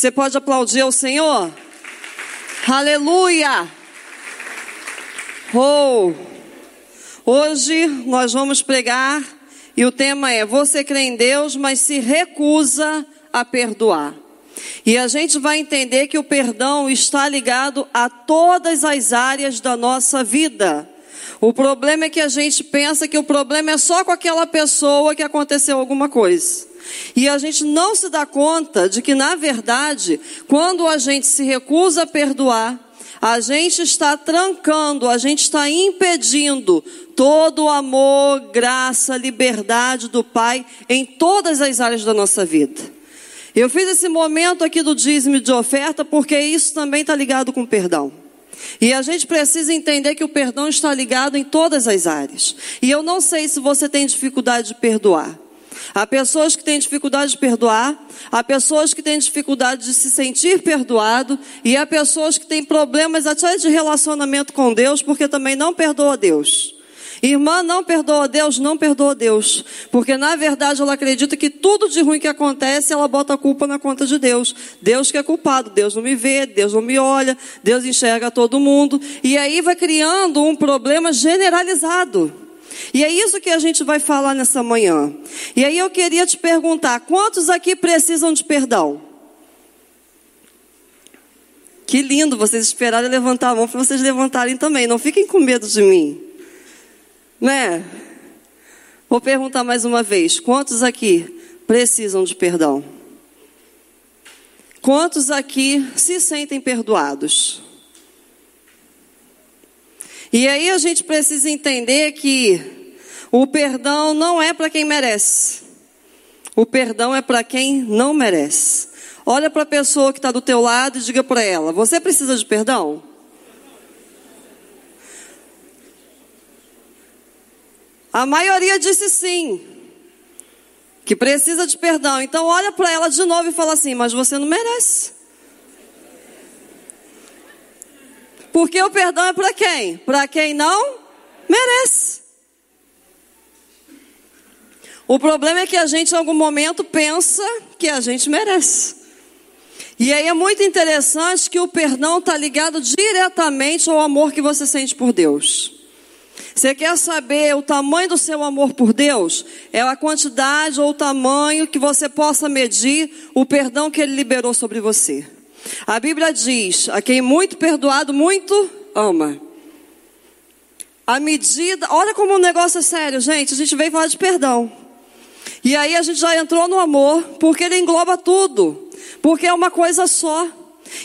Você pode aplaudir ao Senhor? Aleluia! Oh! Hoje nós vamos pregar e o tema é: Você crê em Deus, mas se recusa a perdoar. E a gente vai entender que o perdão está ligado a todas as áreas da nossa vida. O problema é que a gente pensa que o problema é só com aquela pessoa que aconteceu alguma coisa. E a gente não se dá conta de que, na verdade, quando a gente se recusa a perdoar, a gente está trancando, a gente está impedindo todo o amor, graça, liberdade do Pai em todas as áreas da nossa vida. Eu fiz esse momento aqui do dízimo de oferta porque isso também está ligado com perdão. E a gente precisa entender que o perdão está ligado em todas as áreas. E eu não sei se você tem dificuldade de perdoar. Há pessoas que têm dificuldade de perdoar, há pessoas que têm dificuldade de se sentir perdoado, e há pessoas que têm problemas até de relacionamento com Deus, porque também não perdoa Deus. Irmã não perdoa Deus, não perdoa Deus. Porque na verdade ela acredita que tudo de ruim que acontece, ela bota a culpa na conta de Deus. Deus que é culpado, Deus não me vê, Deus não me olha, Deus enxerga todo mundo. E aí vai criando um problema generalizado. E é isso que a gente vai falar nessa manhã. E aí eu queria te perguntar: quantos aqui precisam de perdão? Que lindo vocês esperarem levantar a mão para vocês levantarem também. Não fiquem com medo de mim. Né? Vou perguntar mais uma vez: quantos aqui precisam de perdão? Quantos aqui se sentem perdoados? E aí a gente precisa entender que o perdão não é para quem merece. O perdão é para quem não merece. Olha para a pessoa que está do teu lado e diga para ela: Você precisa de perdão? A maioria disse sim, que precisa de perdão. Então olha para ela de novo e fala assim: Mas você não merece. Porque o perdão é para quem? Para quem não merece. O problema é que a gente em algum momento pensa que a gente merece. E aí é muito interessante que o perdão está ligado diretamente ao amor que você sente por Deus. Você quer saber o tamanho do seu amor por Deus? É a quantidade ou o tamanho que você possa medir o perdão que Ele liberou sobre você. A Bíblia diz: a quem muito perdoado, muito ama. A medida, olha como o negócio é sério, gente. A gente veio falar de perdão. E aí a gente já entrou no amor, porque ele engloba tudo. Porque é uma coisa só.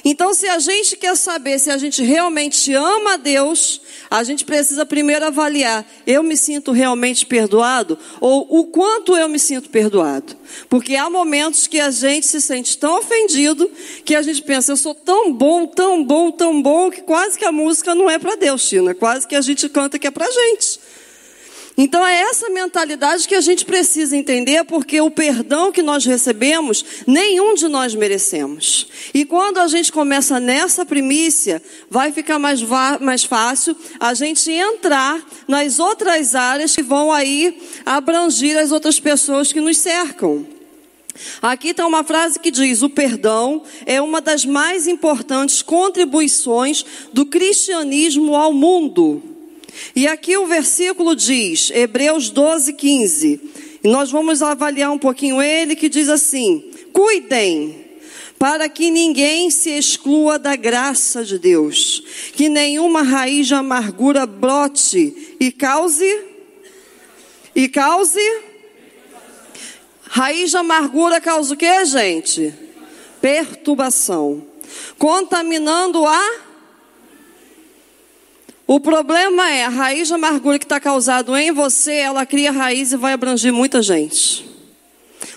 Então, se a gente quer saber se a gente realmente ama a Deus, a gente precisa primeiro avaliar: eu me sinto realmente perdoado? Ou o quanto eu me sinto perdoado? Porque há momentos que a gente se sente tão ofendido que a gente pensa: eu sou tão bom, tão bom, tão bom, que quase que a música não é para Deus, Tina. Quase que a gente canta que é para gente. Então é essa mentalidade que a gente precisa entender, porque o perdão que nós recebemos, nenhum de nós merecemos. E quando a gente começa nessa primícia, vai ficar mais, mais fácil a gente entrar nas outras áreas que vão aí abranger as outras pessoas que nos cercam. Aqui está uma frase que diz: o perdão é uma das mais importantes contribuições do cristianismo ao mundo. E aqui o versículo diz, Hebreus 12, 15. E nós vamos avaliar um pouquinho ele, que diz assim: Cuidem, para que ninguém se exclua da graça de Deus, que nenhuma raiz de amargura brote e cause, e cause, raiz de amargura causa o que, gente? Perturbação, contaminando a o problema é a raiz de amargura que está causado em você, ela cria raiz e vai abranger muita gente.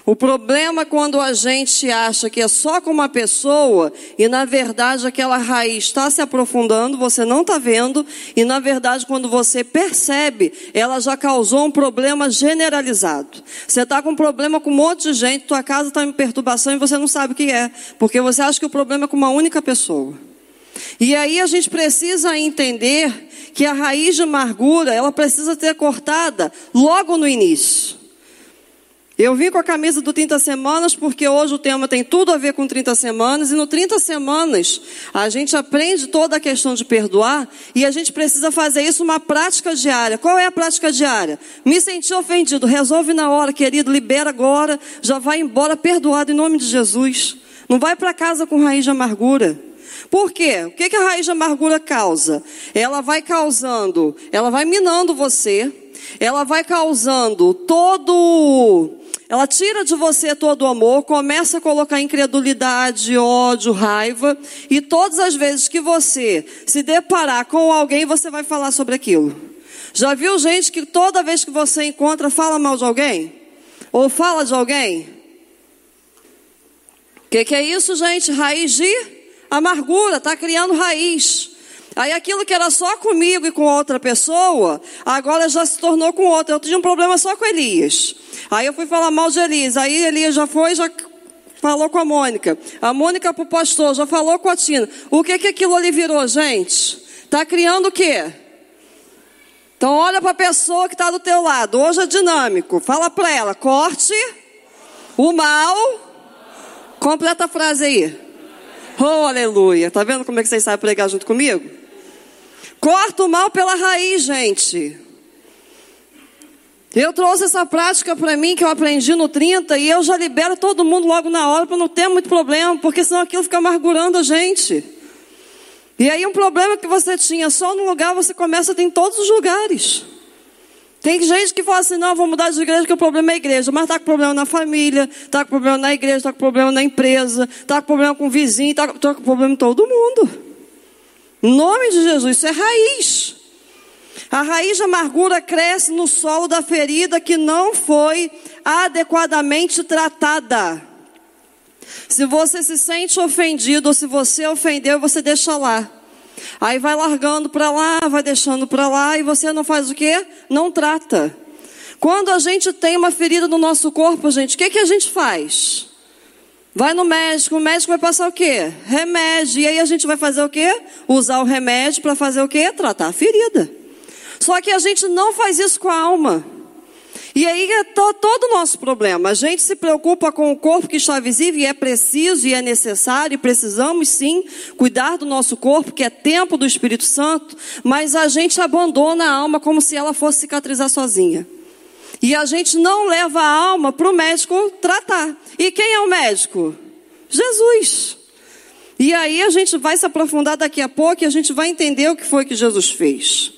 O problema é quando a gente acha que é só com uma pessoa e na verdade aquela raiz está se aprofundando, você não está vendo e na verdade quando você percebe, ela já causou um problema generalizado. Você está com um problema com um monte de gente, tua casa está em perturbação e você não sabe o que é, porque você acha que o problema é com uma única pessoa. E aí a gente precisa entender que a raiz de amargura, ela precisa ser cortada logo no início. Eu vim com a camisa do 30 semanas porque hoje o tema tem tudo a ver com 30 semanas e no 30 semanas a gente aprende toda a questão de perdoar e a gente precisa fazer isso uma prática diária. Qual é a prática diária? Me senti ofendido, resolve na hora, querido, libera agora, já vai embora perdoado em nome de Jesus. Não vai para casa com raiz de amargura. Por quê? O que, que a raiz de amargura causa? Ela vai causando, ela vai minando você, ela vai causando todo ela tira de você todo o amor, começa a colocar incredulidade, ódio, raiva, e todas as vezes que você se deparar com alguém, você vai falar sobre aquilo. Já viu gente que toda vez que você encontra fala mal de alguém? Ou fala de alguém? O que, que é isso, gente? Raiz de amargura, está criando raiz. Aí aquilo que era só comigo e com outra pessoa, agora já se tornou com outra. Eu tinha um problema só com Elias. Aí eu fui falar mal de Elias. Aí Elias já foi, já falou com a Mônica. A Mônica para o pastor, já falou com a Tina. O que que aquilo ali virou, gente? Está criando o quê? Então olha para a pessoa que está do teu lado. Hoje é dinâmico. Fala para ela, corte o mal. Completa a frase aí. Oh, aleluia. Tá vendo como é que vocês sabem pregar junto comigo? Corta o mal pela raiz, gente. Eu trouxe essa prática para mim que eu aprendi no 30 e eu já libero todo mundo logo na hora para não ter muito problema, porque senão aquilo fica amargurando a gente. E aí um problema que você tinha só num lugar, você começa a ter em todos os lugares. Tem gente que fala assim, não, vou mudar de igreja porque o problema é a igreja. Mas está com problema na família, está com problema na igreja, está com problema na empresa, está com problema com o vizinho, está tá com problema em todo mundo. Em nome de Jesus, isso é raiz. A raiz de amargura cresce no solo da ferida que não foi adequadamente tratada. Se você se sente ofendido ou se você ofendeu, você deixa lá. Aí vai largando para lá, vai deixando para lá e você não faz o quê? Não trata. Quando a gente tem uma ferida no nosso corpo, gente, o que, que a gente faz? Vai no médico, o médico vai passar o quê? Remédio. E aí a gente vai fazer o quê? Usar o remédio para fazer o quê? Tratar a ferida. Só que a gente não faz isso com a alma. E aí é todo o nosso problema. A gente se preocupa com o corpo que está visível e é preciso e é necessário e precisamos sim cuidar do nosso corpo, que é tempo do Espírito Santo, mas a gente abandona a alma como se ela fosse cicatrizar sozinha. E a gente não leva a alma para o médico tratar. E quem é o médico? Jesus. E aí a gente vai se aprofundar daqui a pouco e a gente vai entender o que foi que Jesus fez.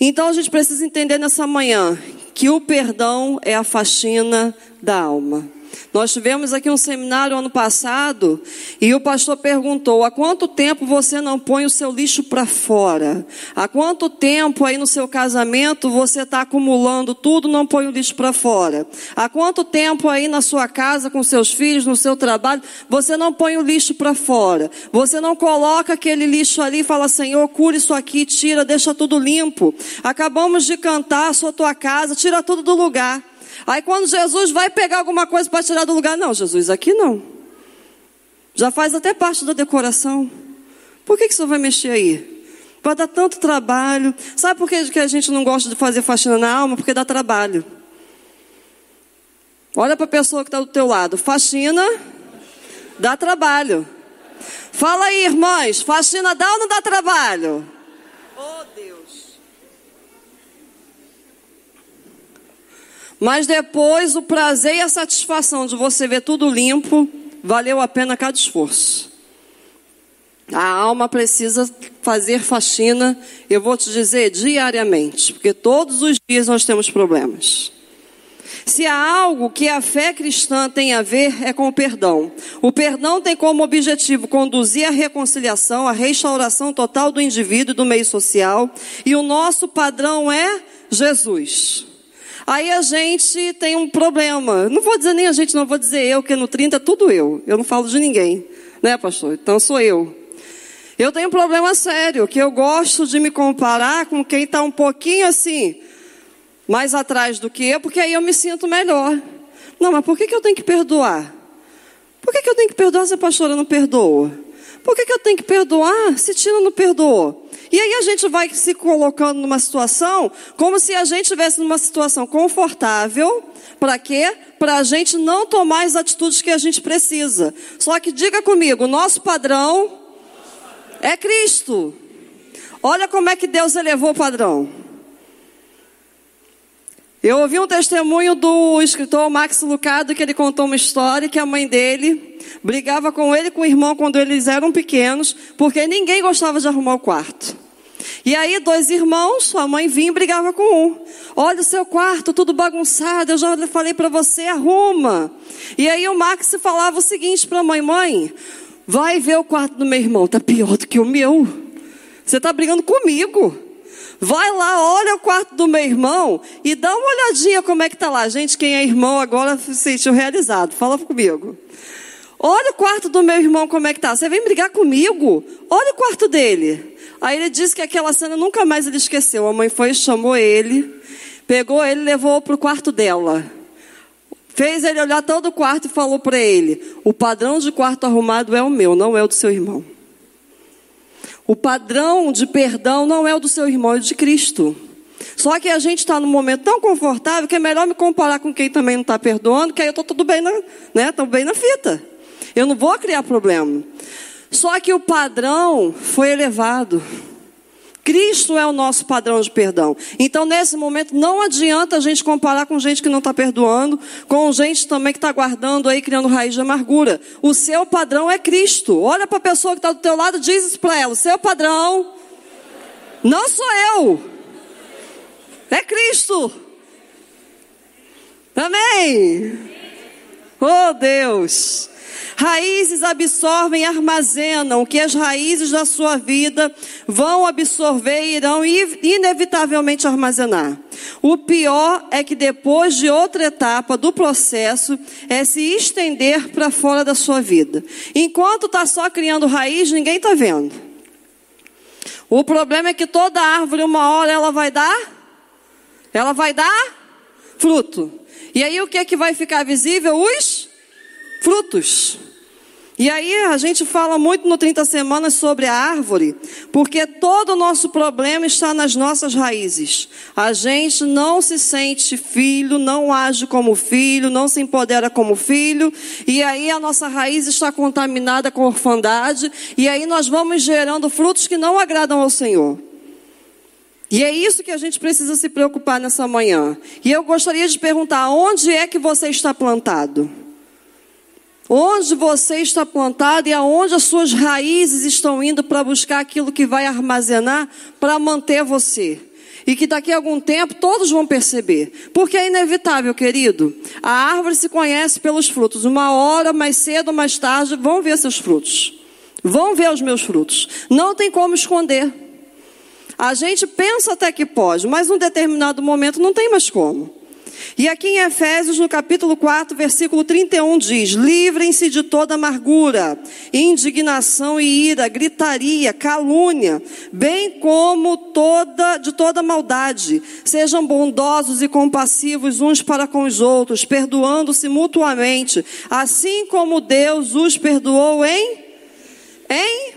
Então a gente precisa entender nessa manhã que o perdão é a faxina da alma. Nós tivemos aqui um seminário ano passado e o pastor perguntou: há quanto tempo você não põe o seu lixo para fora? Há quanto tempo aí no seu casamento você está acumulando tudo, não põe o lixo para fora? Há quanto tempo aí na sua casa com seus filhos, no seu trabalho, você não põe o lixo para fora? Você não coloca aquele lixo ali e fala: Senhor, cura isso aqui, tira, deixa tudo limpo. Acabamos de cantar, sua tua casa, tira tudo do lugar. Aí quando Jesus vai pegar alguma coisa para tirar do lugar, não, Jesus, aqui não. Já faz até parte da decoração. Por que, que você vai mexer aí? Vai dar tanto trabalho. Sabe por que, que a gente não gosta de fazer faxina na alma? Porque dá trabalho. Olha para a pessoa que está do teu lado. Faxina dá trabalho. Fala aí, irmãs. Faxina dá ou não dá trabalho? Oh, Mas depois o prazer e a satisfação de você ver tudo limpo, valeu a pena cada esforço. A alma precisa fazer faxina, eu vou te dizer, diariamente, porque todos os dias nós temos problemas. Se há algo que a fé cristã tem a ver é com o perdão. O perdão tem como objetivo conduzir a reconciliação, a restauração total do indivíduo e do meio social, e o nosso padrão é Jesus. Aí a gente tem um problema. Não vou dizer nem a gente, não vou dizer eu, que no 30 é tudo eu. Eu não falo de ninguém. Né, pastor? Então sou eu. Eu tenho um problema sério, que eu gosto de me comparar com quem está um pouquinho assim, mais atrás do que eu, porque aí eu me sinto melhor. Não, mas por que, que eu tenho que perdoar? Por que, que eu tenho que perdoar se a pastora não perdoa? Por que, que eu tenho que perdoar se Tina não perdoou? E aí a gente vai se colocando numa situação como se a gente estivesse numa situação confortável. Para quê? Para a gente não tomar as atitudes que a gente precisa. Só que diga comigo, nosso padrão é Cristo. Olha como é que Deus elevou o padrão. Eu ouvi um testemunho do escritor Max Lucado que ele contou uma história que a mãe dele brigava com ele e com o irmão quando eles eram pequenos, porque ninguém gostava de arrumar o quarto. E aí, dois irmãos, sua mãe vinha e brigava com um. Olha o seu quarto, tudo bagunçado, eu já falei para você, arruma. E aí o Max falava o seguinte para a mãe: mãe, vai ver o quarto do meu irmão, tá pior do que o meu. Você está brigando comigo. Vai lá, olha o quarto do meu irmão e dá uma olhadinha como é que está lá. Gente, quem é irmão agora se sentiu realizado. Fala comigo. Olha o quarto do meu irmão como é que está. Você vem brigar comigo? Olha o quarto dele. Aí ele disse que aquela cena nunca mais ele esqueceu. A mãe foi, chamou ele, pegou ele, levou para o quarto dela. Fez ele olhar todo o quarto e falou para ele: O padrão de quarto arrumado é o meu, não é o do seu irmão. O padrão de perdão não é o do seu irmão, é o de Cristo. Só que a gente está num momento tão confortável que é melhor me comparar com quem também não está perdoando, que aí eu estou tudo bem na, né? Tô bem na fita. Eu não vou criar problema. Só que o padrão foi elevado. Cristo é o nosso padrão de perdão. Então, nesse momento, não adianta a gente comparar com gente que não está perdoando, com gente também que está guardando aí, criando raiz de amargura. O seu padrão é Cristo. Olha para a pessoa que está do teu lado e diz isso para ela. O seu padrão não sou eu. É Cristo. Amém. Oh Deus. Raízes absorvem e armazenam que as raízes da sua vida vão absorver e irão inevitavelmente armazenar. O pior é que depois de outra etapa do processo é se estender para fora da sua vida. Enquanto está só criando raiz, ninguém está vendo. O problema é que toda árvore, uma hora, ela vai dar? Ela vai dar fruto. E aí o que é que vai ficar visível? Os frutos. E aí a gente fala muito no 30 semanas sobre a árvore, porque todo o nosso problema está nas nossas raízes. A gente não se sente filho, não age como filho, não se empodera como filho, e aí a nossa raiz está contaminada com orfandade, e aí nós vamos gerando frutos que não agradam ao Senhor. E é isso que a gente precisa se preocupar nessa manhã. E eu gostaria de perguntar: onde é que você está plantado? Onde você está plantado e aonde as suas raízes estão indo para buscar aquilo que vai armazenar para manter você. E que daqui a algum tempo todos vão perceber. Porque é inevitável, querido. A árvore se conhece pelos frutos. Uma hora, mais cedo ou mais tarde, vão ver seus frutos. Vão ver os meus frutos. Não tem como esconder. A gente pensa até que pode, mas num determinado momento não tem mais como. E aqui em Efésios, no capítulo 4, versículo 31, diz: Livrem-se de toda amargura, indignação e ira, gritaria, calúnia, bem como toda, de toda maldade. Sejam bondosos e compassivos uns para com os outros, perdoando-se mutuamente, assim como Deus os perdoou em. Em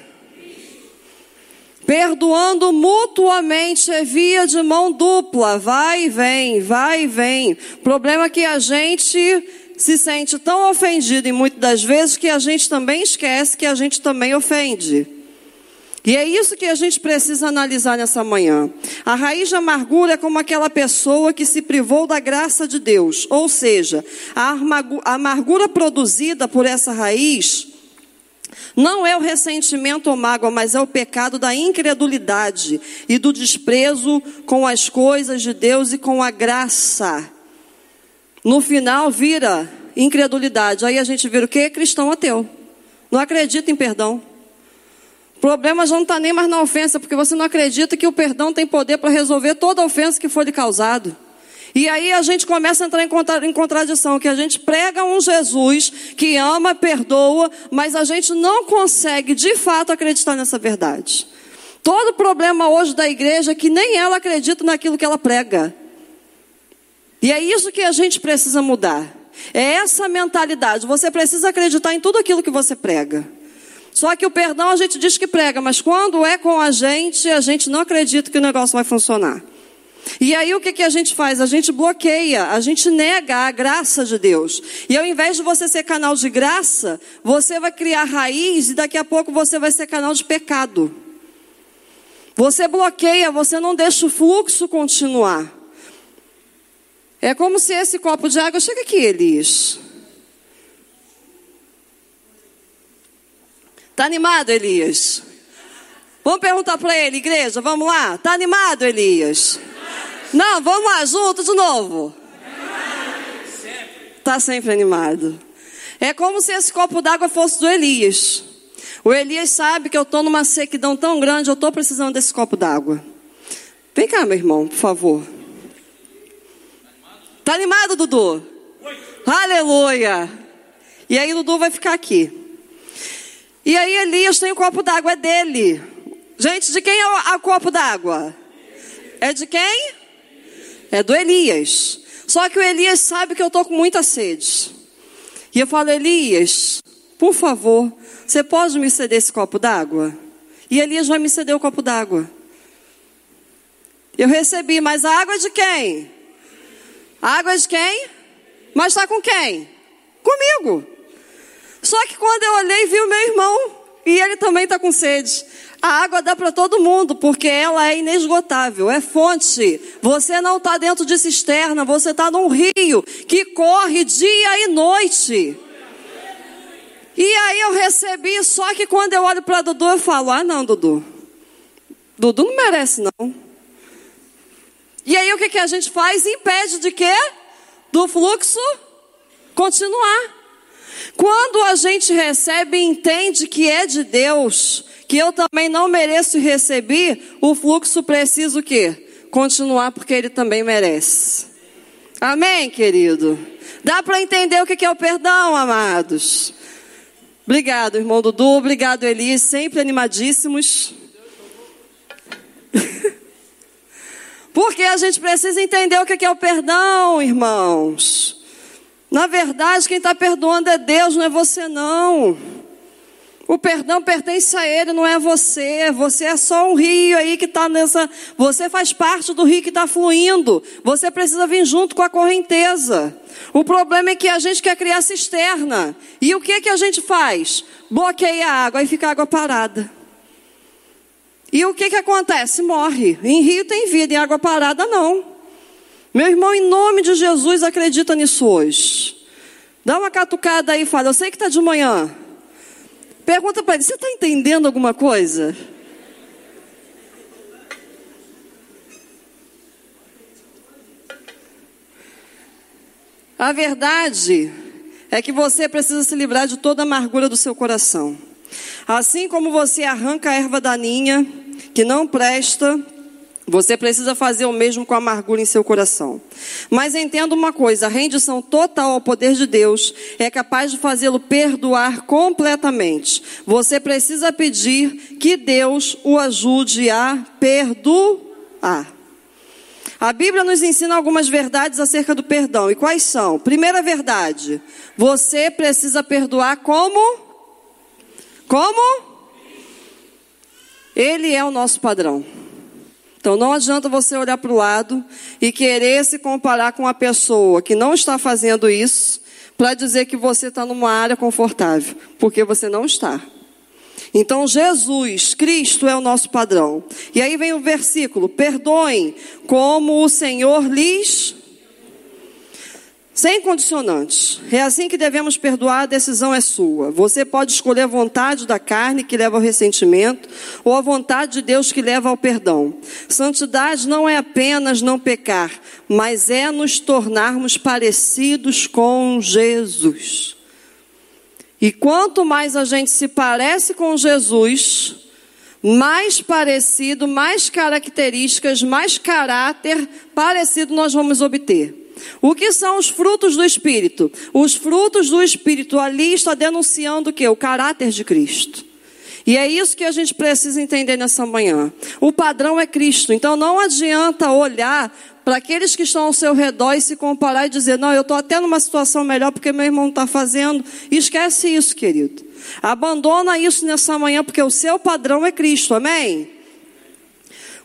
Perdoando mutuamente é via de mão dupla, vai e vem, vai e vem. Problema que a gente se sente tão ofendido e muitas das vezes que a gente também esquece que a gente também ofende. E é isso que a gente precisa analisar nessa manhã. A raiz de amargura é como aquela pessoa que se privou da graça de Deus. Ou seja, a amargura produzida por essa raiz não é o ressentimento ou mágoa, mas é o pecado da incredulidade e do desprezo com as coisas de Deus e com a graça. No final vira incredulidade. Aí a gente vira o que? Cristão ateu. Não acredita em perdão. O problema já não está nem mais na ofensa, porque você não acredita que o perdão tem poder para resolver toda a ofensa que foi lhe causado. E aí a gente começa a entrar em contradição, que a gente prega um Jesus que ama, perdoa, mas a gente não consegue de fato acreditar nessa verdade. Todo problema hoje da igreja é que nem ela acredita naquilo que ela prega. E é isso que a gente precisa mudar. É essa mentalidade. Você precisa acreditar em tudo aquilo que você prega. Só que o perdão a gente diz que prega, mas quando é com a gente, a gente não acredita que o negócio vai funcionar. E aí o que, que a gente faz? A gente bloqueia, a gente nega a graça de Deus. E ao invés de você ser canal de graça, você vai criar raiz e daqui a pouco você vai ser canal de pecado. Você bloqueia, você não deixa o fluxo continuar. É como se esse copo de água. Chega aqui, Elias. Tá animado, Elias? Vamos perguntar para ele, igreja, vamos lá? Tá animado, Elias? Não, vamos lá, junto de novo. Tá sempre animado. É como se esse copo d'água fosse do Elias. O Elias sabe que eu estou numa sequidão tão grande, eu estou precisando desse copo d'água. Vem cá, meu irmão, por favor. Tá animado, Dudu? Aleluia. E aí, Dudu vai ficar aqui. E aí, Elias tem o um copo d'água, é dele. Gente, de quem é o copo d'água? É de quem? É do Elias. Só que o Elias sabe que eu estou com muita sede. E eu falo, Elias, por favor, você pode me ceder esse copo d'água? E Elias vai me ceder o copo d'água. Eu recebi, mas a água é de quem? A água é de quem? Mas está com quem? Comigo. Só que quando eu olhei, vi o meu irmão. E ele também está com sede. A água dá para todo mundo, porque ela é inesgotável, é fonte. Você não está dentro de cisterna, você está num rio que corre dia e noite. E aí eu recebi, só que quando eu olho para Dudu, eu falo: ah, não, Dudu. Dudu não merece, não. E aí o que, que a gente faz? Impede de quê? Do fluxo continuar. Quando a gente recebe e entende que é de Deus, que eu também não mereço receber, o fluxo precisa o quê? Continuar porque ele também merece. Amém, querido? Dá para entender o que é o perdão, amados? Obrigado, irmão Dudu. Obrigado, Eli. Sempre animadíssimos. Porque a gente precisa entender o que é o perdão, irmãos. Na verdade, quem está perdoando é Deus, não é você, não. O perdão pertence a Ele, não é você. Você é só um rio aí que está nessa. Você faz parte do rio que está fluindo. Você precisa vir junto com a correnteza. O problema é que a gente quer criar cisterna. E o que, que a gente faz? Bloqueia a água e fica a água parada. E o que, que acontece? Morre. Em rio tem vida, em água parada não. Meu irmão, em nome de Jesus, acredita nisso hoje. Dá uma catucada aí e fala: Eu sei que está de manhã. Pergunta para ele: você está entendendo alguma coisa? A verdade é que você precisa se livrar de toda a amargura do seu coração. Assim como você arranca a erva daninha que não presta você precisa fazer o mesmo com amargura em seu coração. Mas entenda uma coisa: a rendição total ao poder de Deus é capaz de fazê-lo perdoar completamente. Você precisa pedir que Deus o ajude a perdoar. A Bíblia nos ensina algumas verdades acerca do perdão. E quais são? Primeira verdade: você precisa perdoar como? Como? Ele é o nosso padrão. Então não adianta você olhar para o lado e querer se comparar com uma pessoa que não está fazendo isso para dizer que você está numa área confortável, porque você não está. Então Jesus, Cristo é o nosso padrão. E aí vem o versículo: perdoem como o Senhor lhes sem condicionantes. É assim que devemos perdoar, a decisão é sua. Você pode escolher a vontade da carne que leva ao ressentimento ou a vontade de Deus que leva ao perdão. Santidade não é apenas não pecar, mas é nos tornarmos parecidos com Jesus. E quanto mais a gente se parece com Jesus, mais parecido, mais características, mais caráter parecido nós vamos obter. O que são os frutos do Espírito? Os frutos do Espírito ali está denunciando o que? O caráter de Cristo. E é isso que a gente precisa entender nessa manhã. O padrão é Cristo. Então não adianta olhar para aqueles que estão ao seu redor e se comparar e dizer: Não, eu estou até numa situação melhor porque meu irmão está fazendo. Esquece isso, querido. Abandona isso nessa manhã, porque o seu padrão é Cristo, amém?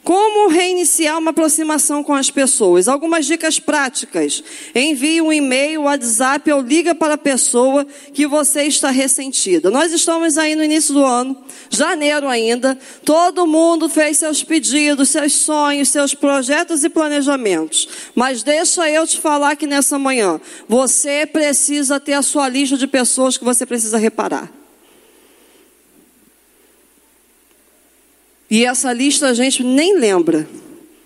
Como reiniciar uma aproximação com as pessoas? Algumas dicas práticas. Envie um e-mail, WhatsApp ou liga para a pessoa que você está ressentida. Nós estamos aí no início do ano, janeiro ainda. Todo mundo fez seus pedidos, seus sonhos, seus projetos e planejamentos. Mas deixa eu te falar que nessa manhã, você precisa ter a sua lista de pessoas que você precisa reparar. E essa lista a gente nem lembra.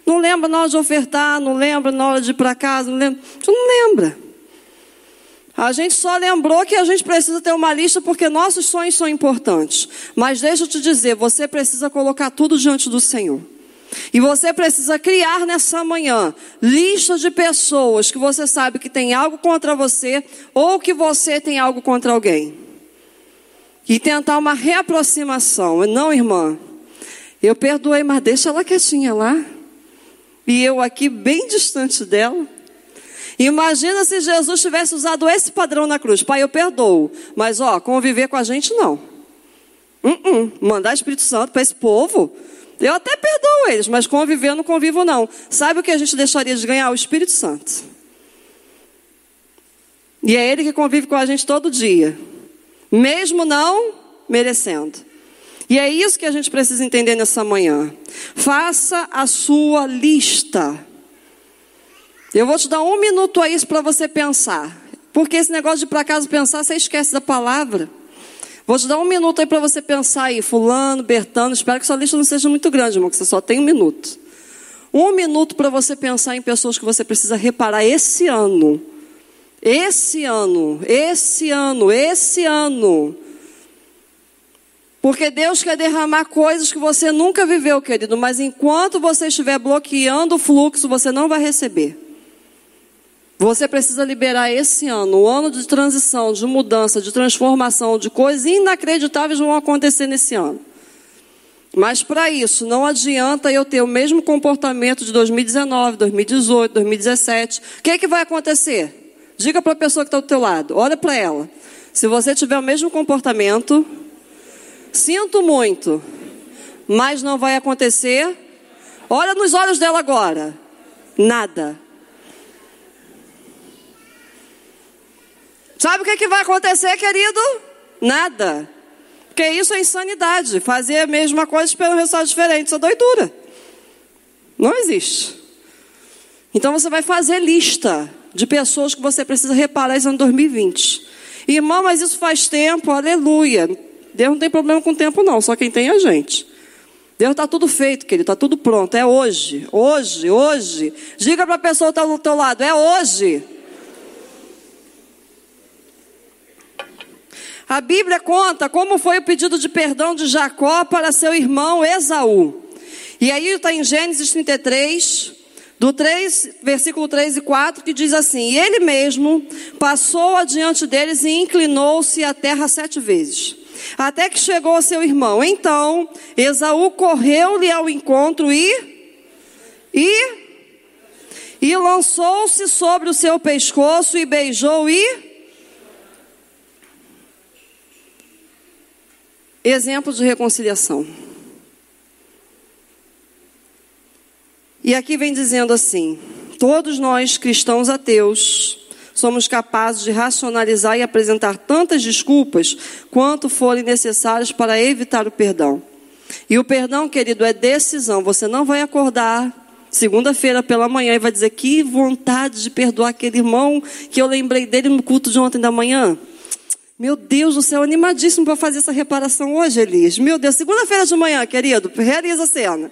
Não lembra na hora de ofertar, não lembra na hora de ir para casa, não lembra. Não lembra. A gente só lembrou que a gente precisa ter uma lista porque nossos sonhos são importantes. Mas deixa eu te dizer, você precisa colocar tudo diante do Senhor. E você precisa criar nessa manhã lista de pessoas que você sabe que tem algo contra você ou que você tem algo contra alguém. E tentar uma reaproximação. Não, irmã, eu perdoei, mas deixa ela quietinha lá. E eu aqui bem distante dela. Imagina se Jesus tivesse usado esse padrão na cruz. Pai, eu perdoo. Mas, ó, conviver com a gente não. Uh -uh. Mandar Espírito Santo para esse povo. Eu até perdoo eles, mas conviver eu não convivo não. Sabe o que a gente deixaria de ganhar? O Espírito Santo. E é Ele que convive com a gente todo dia. Mesmo não merecendo. E é isso que a gente precisa entender nessa manhã. Faça a sua lista. Eu vou te dar um minuto a isso para você pensar. Porque esse negócio de para casa pensar, você esquece da palavra. Vou te dar um minuto aí para você pensar aí, fulano, Bertano, espero que sua lista não seja muito grande, irmão, que você só tem um minuto. Um minuto para você pensar em pessoas que você precisa reparar esse ano. Esse ano, esse ano, esse ano. Porque Deus quer derramar coisas que você nunca viveu, querido, mas enquanto você estiver bloqueando o fluxo, você não vai receber. Você precisa liberar esse ano, o ano de transição, de mudança, de transformação, de coisas inacreditáveis vão acontecer nesse ano. Mas para isso, não adianta eu ter o mesmo comportamento de 2019, 2018, 2017. O que, é que vai acontecer? Diga para a pessoa que está do teu lado, olha para ela. Se você tiver o mesmo comportamento, Sinto muito, mas não vai acontecer. Olha nos olhos dela agora. Nada. Sabe o que, é que vai acontecer, querido? Nada. Porque isso é insanidade. Fazer a mesma coisa esperando um resultado diferente. Isso é doidura. Não existe. Então você vai fazer lista de pessoas que você precisa reparar em 2020. Irmão, mas isso faz tempo, aleluia. Deus não tem problema com o tempo, não, só quem tem é a gente. Deus está tudo feito, querido, está tudo pronto. É hoje, hoje, hoje. Diga para a pessoa que está do teu lado, é hoje. A Bíblia conta como foi o pedido de perdão de Jacó para seu irmão Esaú. E aí está em Gênesis 33, do 3, versículo 3 e 4, que diz assim: E ele mesmo passou adiante deles e inclinou-se à terra sete vezes até que chegou seu irmão. Então, Esaú correu-lhe ao encontro e e e lançou-se sobre o seu pescoço e beijou e exemplo de reconciliação. E aqui vem dizendo assim: todos nós cristãos ateus somos capazes de racionalizar e apresentar tantas desculpas quanto forem necessárias para evitar o perdão. E o perdão, querido, é decisão. Você não vai acordar segunda-feira pela manhã e vai dizer que vontade de perdoar aquele irmão que eu lembrei dele no culto de ontem da manhã. Meu Deus do céu, animadíssimo para fazer essa reparação hoje, Elias. Meu Deus, segunda-feira de manhã, querido, realiza a cena.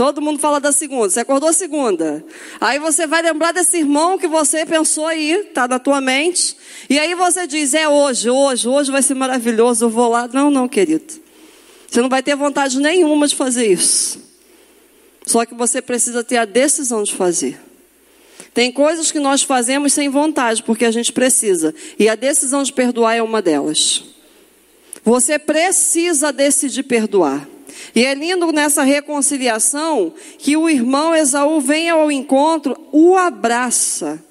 Todo mundo fala da segunda. Você acordou segunda. Aí você vai lembrar desse irmão que você pensou aí, está na tua mente. E aí você diz: é hoje, hoje, hoje vai ser maravilhoso, eu vou lá. Não, não, querido. Você não vai ter vontade nenhuma de fazer isso. Só que você precisa ter a decisão de fazer. Tem coisas que nós fazemos sem vontade, porque a gente precisa. E a decisão de perdoar é uma delas. Você precisa decidir perdoar. E é lindo nessa reconciliação que o irmão Esaú vem ao encontro, o abraça.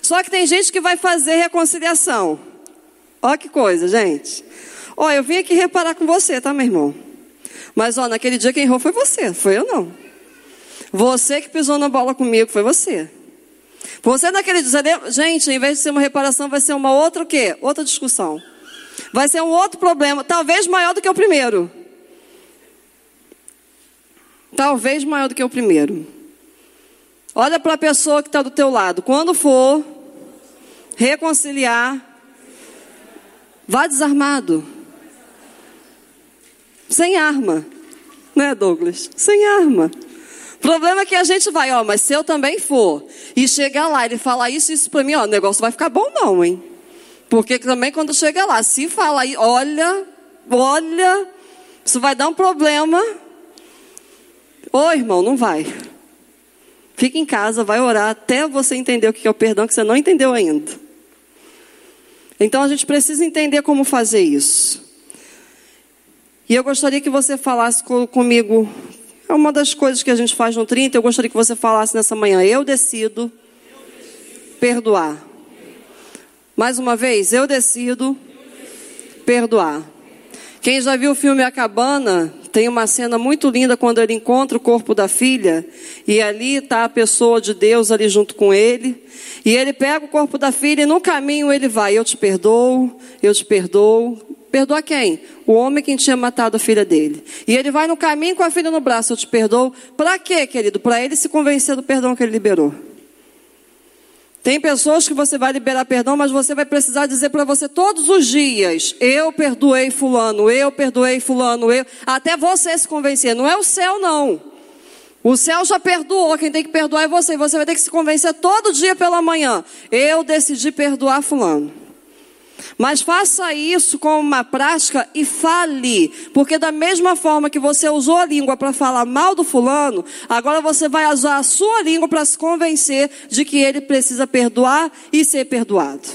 Só que tem gente que vai fazer reconciliação. Olha que coisa, gente. Ó, eu vim aqui reparar com você, tá, meu irmão? Mas, ó, naquele dia quem errou foi você, foi eu não. Você que pisou na bola comigo, foi você. Você naquele dia, gente, em vez de ser uma reparação, vai ser uma outra o quê? Outra discussão. Vai ser um outro problema, talvez maior do que o primeiro. Talvez maior do que o primeiro. Olha para a pessoa que está do teu lado. Quando for reconciliar, vá desarmado. Sem arma. Né, Douglas? Sem arma. O problema é que a gente vai, ó, mas se eu também for e chegar lá, ele falar isso, isso para mim, ó, o negócio vai ficar bom não, hein? Porque também quando chega lá, se falar, olha, olha, isso vai dar um problema. Ô irmão, não vai. Fica em casa, vai orar até você entender o que é o perdão, que você não entendeu ainda. Então a gente precisa entender como fazer isso. E eu gostaria que você falasse comigo é uma das coisas que a gente faz no 30. Eu gostaria que você falasse nessa manhã. Eu decido perdoar. Mais uma vez, eu decido perdoar. Quem já viu o filme A Cabana, tem uma cena muito linda quando ele encontra o corpo da filha e ali está a pessoa de Deus ali junto com ele. E ele pega o corpo da filha e no caminho ele vai: Eu te perdoo, eu te perdoo, Perdoa quem? O homem que tinha matado a filha dele. E ele vai no caminho com a filha no braço, eu te perdoo. Para quê, querido? Para ele se convencer do perdão que ele liberou. Tem pessoas que você vai liberar perdão, mas você vai precisar dizer para você todos os dias: Eu perdoei Fulano, eu perdoei Fulano, eu. Até você se convencer. Não é o céu, não. O céu já perdoou, quem tem que perdoar é você. Você vai ter que se convencer todo dia pela manhã. Eu decidi perdoar Fulano. Mas faça isso como uma prática e fale, porque da mesma forma que você usou a língua para falar mal do fulano, agora você vai usar a sua língua para se convencer de que ele precisa perdoar e ser perdoado.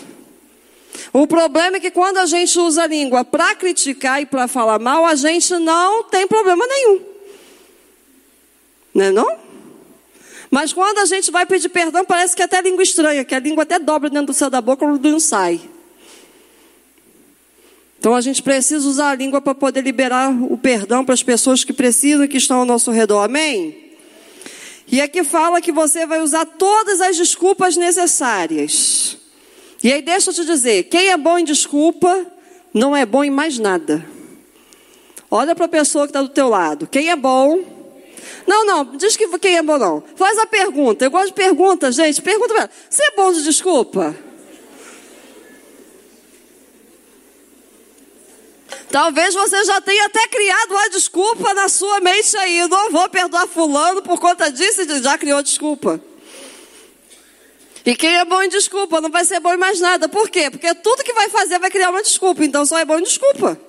O problema é que quando a gente usa a língua para criticar e para falar mal, a gente não tem problema nenhum. Não é não? Mas quando a gente vai pedir perdão, parece que é até língua estranha, que a língua até dobra dentro do céu da boca quando não sai. Então a gente precisa usar a língua para poder liberar o perdão para as pessoas que precisam, que estão ao nosso redor. Amém? E aqui fala que você vai usar todas as desculpas necessárias. E aí deixa eu te dizer, quem é bom em desculpa, não é bom em mais nada. Olha para a pessoa que está do teu lado. Quem é bom? Não, não, diz que quem é bom não. Faz a pergunta. Eu gosto de perguntas, gente. Pergunta para ela. Você é bom de desculpa? Talvez você já tenha até criado uma desculpa na sua mente aí. Não vou perdoar fulano por conta disso já criou desculpa. E quem é bom em desculpa não vai ser bom em mais nada. Por quê? Porque tudo que vai fazer vai criar uma desculpa. Então só é bom em desculpa.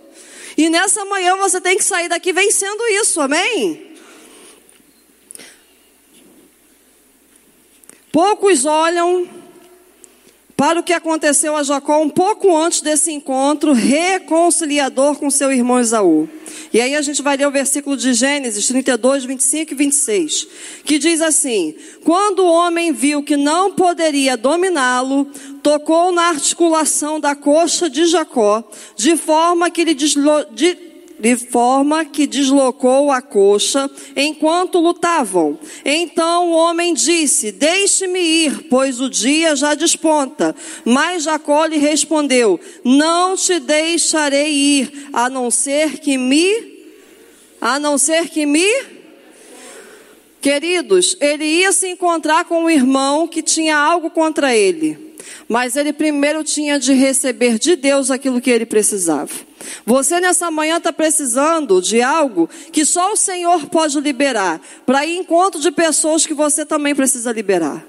E nessa manhã você tem que sair daqui vencendo isso. Amém? Poucos olham para o que aconteceu a Jacó um pouco antes desse encontro reconciliador com seu irmão Esaú. E aí a gente vai ler o versículo de Gênesis 32, 25 e 26, que diz assim: Quando o homem viu que não poderia dominá-lo, tocou na articulação da coxa de Jacó, de forma que ele. De forma que deslocou a coxa enquanto lutavam. Então o homem disse: Deixe-me ir, pois o dia já desponta. Mas Jacó lhe respondeu: Não te deixarei ir, a não ser que me a não ser que me Queridos, ele ia se encontrar com um irmão que tinha algo contra ele. Mas ele primeiro tinha de receber de Deus aquilo que ele precisava. Você nessa manhã está precisando de algo que só o Senhor pode liberar, para ir encontro de pessoas que você também precisa liberar.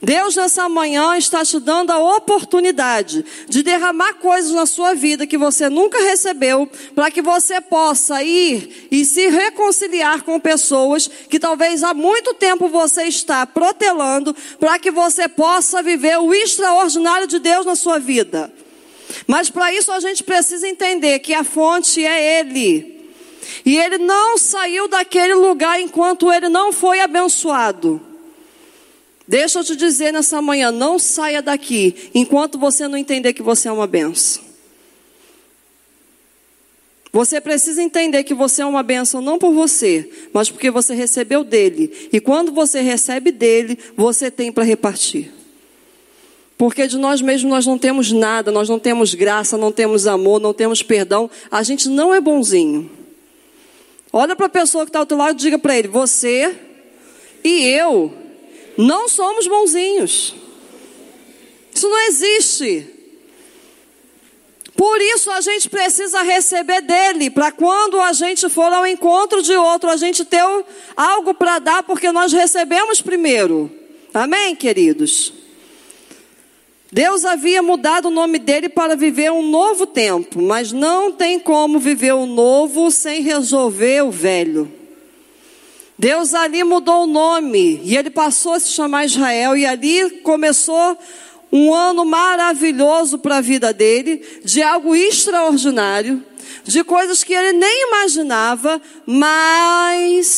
Deus nessa manhã está te dando a oportunidade de derramar coisas na sua vida que você nunca recebeu, para que você possa ir e se reconciliar com pessoas que talvez há muito tempo você está protelando, para que você possa viver o extraordinário de Deus na sua vida. Mas para isso a gente precisa entender que a fonte é Ele. E ele não saiu daquele lugar enquanto ele não foi abençoado. Deixa eu te dizer nessa manhã, não saia daqui enquanto você não entender que você é uma benção. Você precisa entender que você é uma bênção não por você, mas porque você recebeu dele. E quando você recebe dele, você tem para repartir. Porque de nós mesmos nós não temos nada, nós não temos graça, não temos amor, não temos perdão. A gente não é bonzinho. Olha para a pessoa que está ao teu lado e diga para ele: Você e eu não somos bonzinhos. Isso não existe. Por isso a gente precisa receber dele, para quando a gente for ao encontro de outro, a gente ter algo para dar, porque nós recebemos primeiro. Amém, queridos? Deus havia mudado o nome dele para viver um novo tempo, mas não tem como viver o novo sem resolver o velho. Deus ali mudou o nome e ele passou a se chamar Israel, e ali começou um ano maravilhoso para a vida dele, de algo extraordinário, de coisas que ele nem imaginava, mas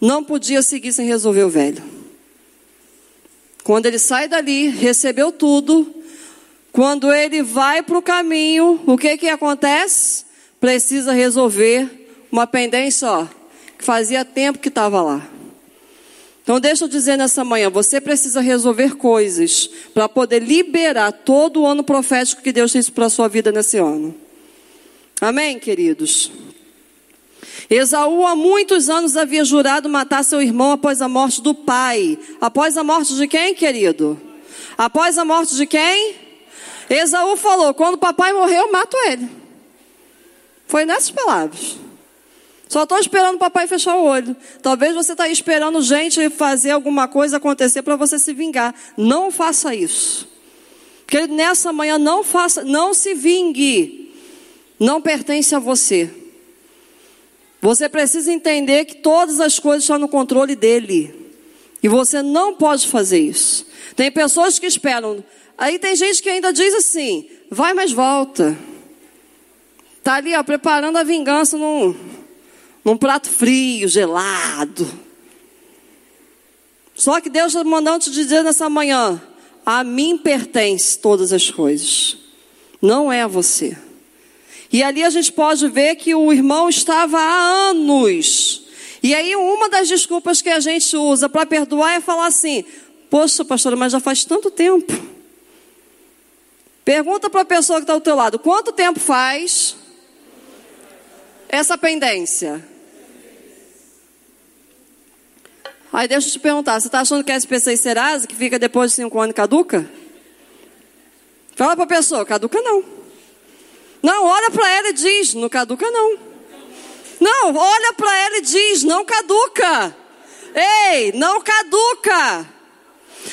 não podia seguir sem resolver o velho. Quando ele sai dali, recebeu tudo, quando ele vai para o caminho, o que que acontece? Precisa resolver uma pendência, ó, que fazia tempo que estava lá. Então, deixa eu dizer nessa manhã: você precisa resolver coisas para poder liberar todo o ano profético que Deus tem para sua vida nesse ano. Amém, queridos? Esaú há muitos anos havia jurado matar seu irmão após a morte do pai. Após a morte de quem, querido? Após a morte de quem? Esaú falou: quando papai morreu, eu mato ele. Foi nessas palavras. Só estou esperando o papai fechar o olho. Talvez você está esperando gente fazer alguma coisa acontecer para você se vingar. Não faça isso. Porque nessa manhã não faça, não se vingue. Não pertence a você. Você precisa entender que todas as coisas estão no controle dele. E você não pode fazer isso. Tem pessoas que esperam. Aí tem gente que ainda diz assim: vai, mas volta. Está ali, ó, preparando a vingança num num prato frio, gelado. Só que Deus está mandando te dizer nessa manhã: a mim pertence todas as coisas, não é a você. E ali a gente pode ver que o irmão estava há anos. E aí, uma das desculpas que a gente usa para perdoar é falar assim: Poxa, pastora, mas já faz tanto tempo. Pergunta para a pessoa que está ao teu lado: quanto tempo faz essa pendência? Aí deixa eu te perguntar, você está achando que a SPC Serasa, que fica depois de cinco anos, caduca? Fala para a pessoa, caduca não. Não, olha para ela e diz, não caduca não. Não, olha para ela e diz, não caduca. Ei, não caduca.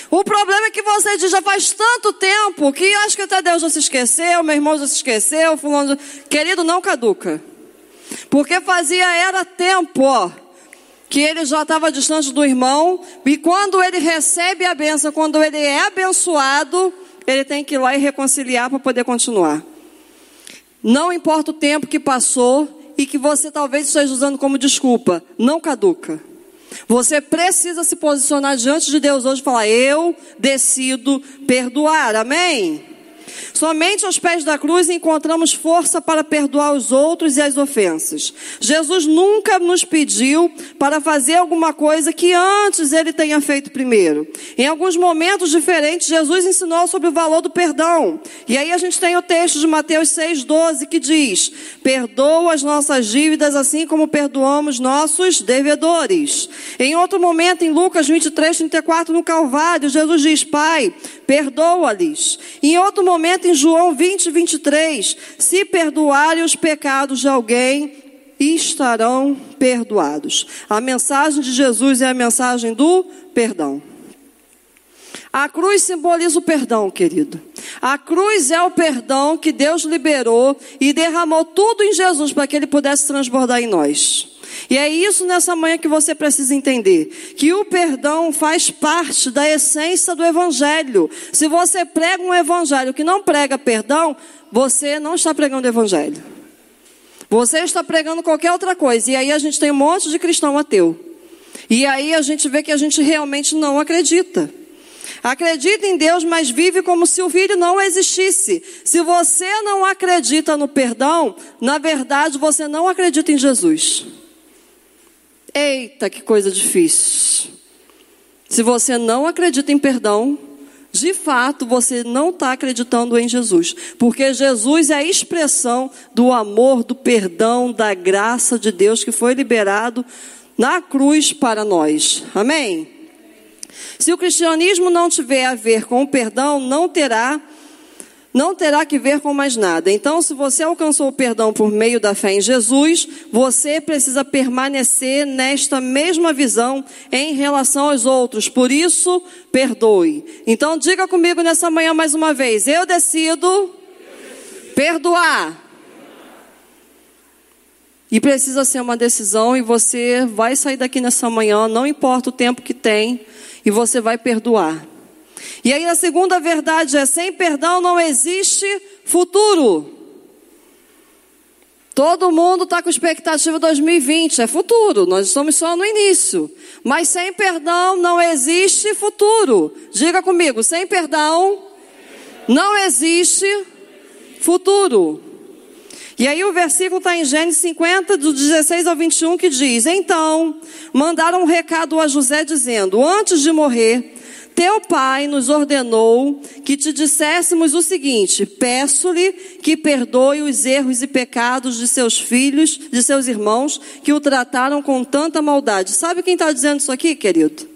O problema é que você diz, já faz tanto tempo que acho que até Deus já se esqueceu, meu irmão já se esqueceu, fulano. Querido, não caduca. Porque fazia era tempo, ó que ele já estava distante do irmão, e quando ele recebe a benção, quando ele é abençoado, ele tem que ir lá e reconciliar para poder continuar. Não importa o tempo que passou e que você talvez esteja usando como desculpa, não caduca. Você precisa se posicionar diante de Deus hoje e falar: Eu decido perdoar, amém? Somente aos pés da cruz encontramos força para perdoar os outros e as ofensas. Jesus nunca nos pediu para fazer alguma coisa que antes ele tenha feito primeiro. Em alguns momentos diferentes, Jesus ensinou sobre o valor do perdão. E aí a gente tem o texto de Mateus 6,12 que diz: Perdoa as nossas dívidas assim como perdoamos nossos devedores. Em outro momento, em Lucas 23, 34, no Calvário, Jesus diz: Pai, perdoa-lhes. Em outro momento, em João 20, 23, se perdoarem os pecados de alguém, estarão perdoados. A mensagem de Jesus é a mensagem do perdão. A cruz simboliza o perdão, querido. A cruz é o perdão que Deus liberou e derramou tudo em Jesus para que ele pudesse transbordar em nós. E é isso nessa manhã que você precisa entender: que o perdão faz parte da essência do Evangelho. Se você prega um Evangelho que não prega perdão, você não está pregando Evangelho. Você está pregando qualquer outra coisa. E aí a gente tem um monte de cristão ateu. E aí a gente vê que a gente realmente não acredita. Acredita em Deus, mas vive como se o filho não existisse. Se você não acredita no perdão, na verdade você não acredita em Jesus. Eita, que coisa difícil. Se você não acredita em perdão, de fato você não está acreditando em Jesus, porque Jesus é a expressão do amor, do perdão, da graça de Deus que foi liberado na cruz para nós. Amém? Se o cristianismo não tiver a ver com o perdão, não terá não terá que ver com mais nada. Então, se você alcançou o perdão por meio da fé em Jesus, você precisa permanecer nesta mesma visão em relação aos outros. Por isso, perdoe. Então, diga comigo nessa manhã mais uma vez: eu decido perdoar. E precisa ser uma decisão, e você vai sair daqui nessa manhã, não importa o tempo que tem, e você vai perdoar. E aí a segunda verdade é: sem perdão não existe futuro. Todo mundo está com expectativa 2020, é futuro, nós estamos só no início. Mas sem perdão não existe futuro. Diga comigo, sem perdão não existe futuro. E aí o versículo está em Gênesis 50, do 16 ao 21, que diz: Então mandaram um recado a José dizendo: Antes de morrer, teu pai nos ordenou que te disséssemos o seguinte: peço-lhe que perdoe os erros e pecados de seus filhos, de seus irmãos, que o trataram com tanta maldade. Sabe quem está dizendo isso aqui, querido?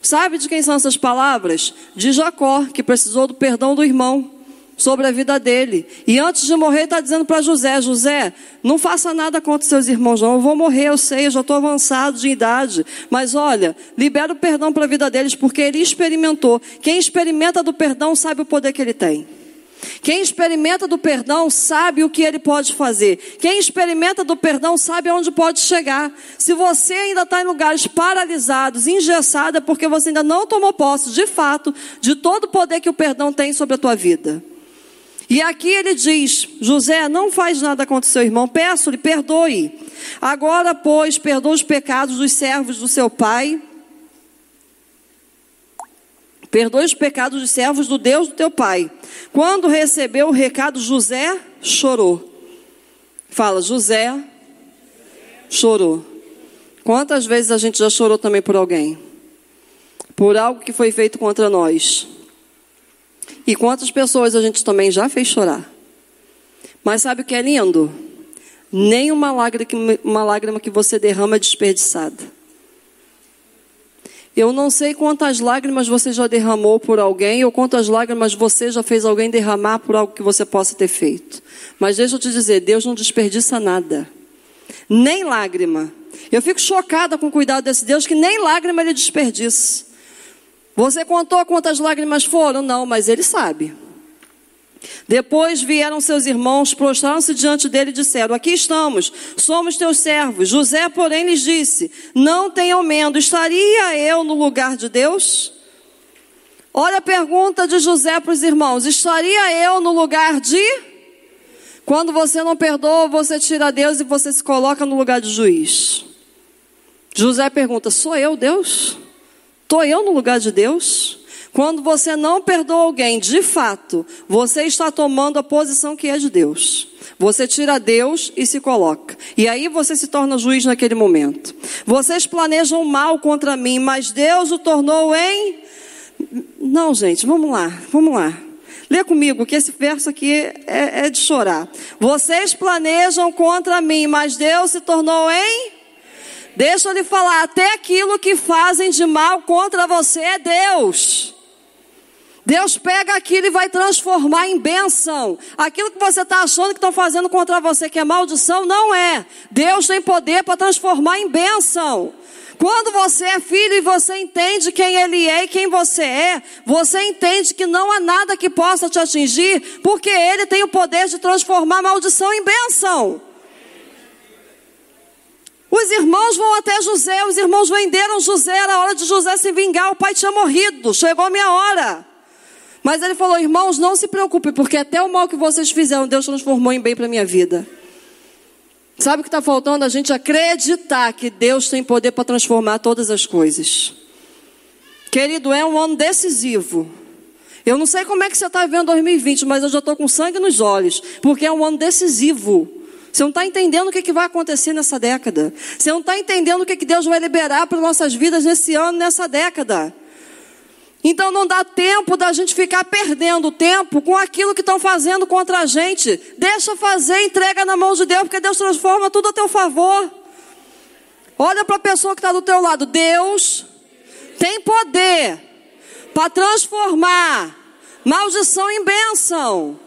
Sabe de quem são essas palavras? De Jacó, que precisou do perdão do irmão sobre a vida dele. E antes de morrer, está dizendo para José: José, não faça nada contra seus irmãos, não. Eu vou morrer, eu sei, eu já estou avançado de idade. Mas olha, libera o perdão para a vida deles, porque ele experimentou. Quem experimenta do perdão sabe o poder que ele tem. Quem experimenta do perdão sabe o que ele pode fazer. Quem experimenta do perdão sabe aonde pode chegar. Se você ainda está em lugares paralisados, engessado, é porque você ainda não tomou posse, de fato, de todo o poder que o perdão tem sobre a tua vida. E aqui ele diz: José, não faz nada contra seu irmão, peço-lhe, perdoe. Agora, pois, perdoa os pecados dos servos do seu pai. Perdoe os pecados dos servos do Deus do teu pai. Quando recebeu o recado, José chorou. Fala, José chorou. Quantas vezes a gente já chorou também por alguém? Por algo que foi feito contra nós. E quantas pessoas a gente também já fez chorar. Mas sabe o que é lindo? Nem uma lágrima lágrima que você derrama é desperdiçada. Eu não sei quantas lágrimas você já derramou por alguém ou quantas lágrimas você já fez alguém derramar por algo que você possa ter feito. Mas deixa eu te dizer, Deus não desperdiça nada. Nem lágrima. Eu fico chocada com o cuidado desse Deus que nem lágrima ele desperdiça. Você contou quantas lágrimas foram? Não, mas ele sabe. Depois vieram seus irmãos, prostraram-se diante dele e disseram: Aqui estamos, somos teus servos. José, porém, lhes disse: Não tenham medo, estaria eu no lugar de Deus? Olha a pergunta de José para os irmãos: Estaria eu no lugar de? Quando você não perdoa, você tira Deus e você se coloca no lugar de juiz. José pergunta: Sou eu Deus? Estou eu no lugar de Deus? Quando você não perdoa alguém, de fato, você está tomando a posição que é de Deus. Você tira Deus e se coloca. E aí você se torna juiz naquele momento. Vocês planejam mal contra mim, mas Deus o tornou em. Não, gente, vamos lá, vamos lá. Lê comigo, que esse verso aqui é, é de chorar. Vocês planejam contra mim, mas Deus se tornou em Deixa eu lhe falar, até aquilo que fazem de mal contra você é Deus. Deus pega aquilo e vai transformar em bênção. Aquilo que você está achando que estão fazendo contra você, que é maldição, não é. Deus tem poder para transformar em bênção. Quando você é filho e você entende quem Ele é e quem você é, você entende que não há nada que possa te atingir, porque Ele tem o poder de transformar maldição em bênção. Os irmãos vão até José, os irmãos venderam José, era hora de José se vingar, o pai tinha morrido, chegou a minha hora. Mas ele falou: irmãos, não se preocupem, porque até o mal que vocês fizeram, Deus transformou em bem para a minha vida. Sabe o que está faltando? A gente acreditar que Deus tem poder para transformar todas as coisas. Querido, é um ano decisivo. Eu não sei como é que você está vivendo 2020, mas eu já estou com sangue nos olhos, porque é um ano decisivo. Você não está entendendo o que, que vai acontecer nessa década. Você não está entendendo o que, que Deus vai liberar para nossas vidas nesse ano, nessa década. Então não dá tempo da gente ficar perdendo tempo com aquilo que estão fazendo contra a gente. Deixa fazer, entrega na mão de Deus, porque Deus transforma tudo a teu favor. Olha para a pessoa que está do teu lado. Deus tem poder para transformar maldição em bênção.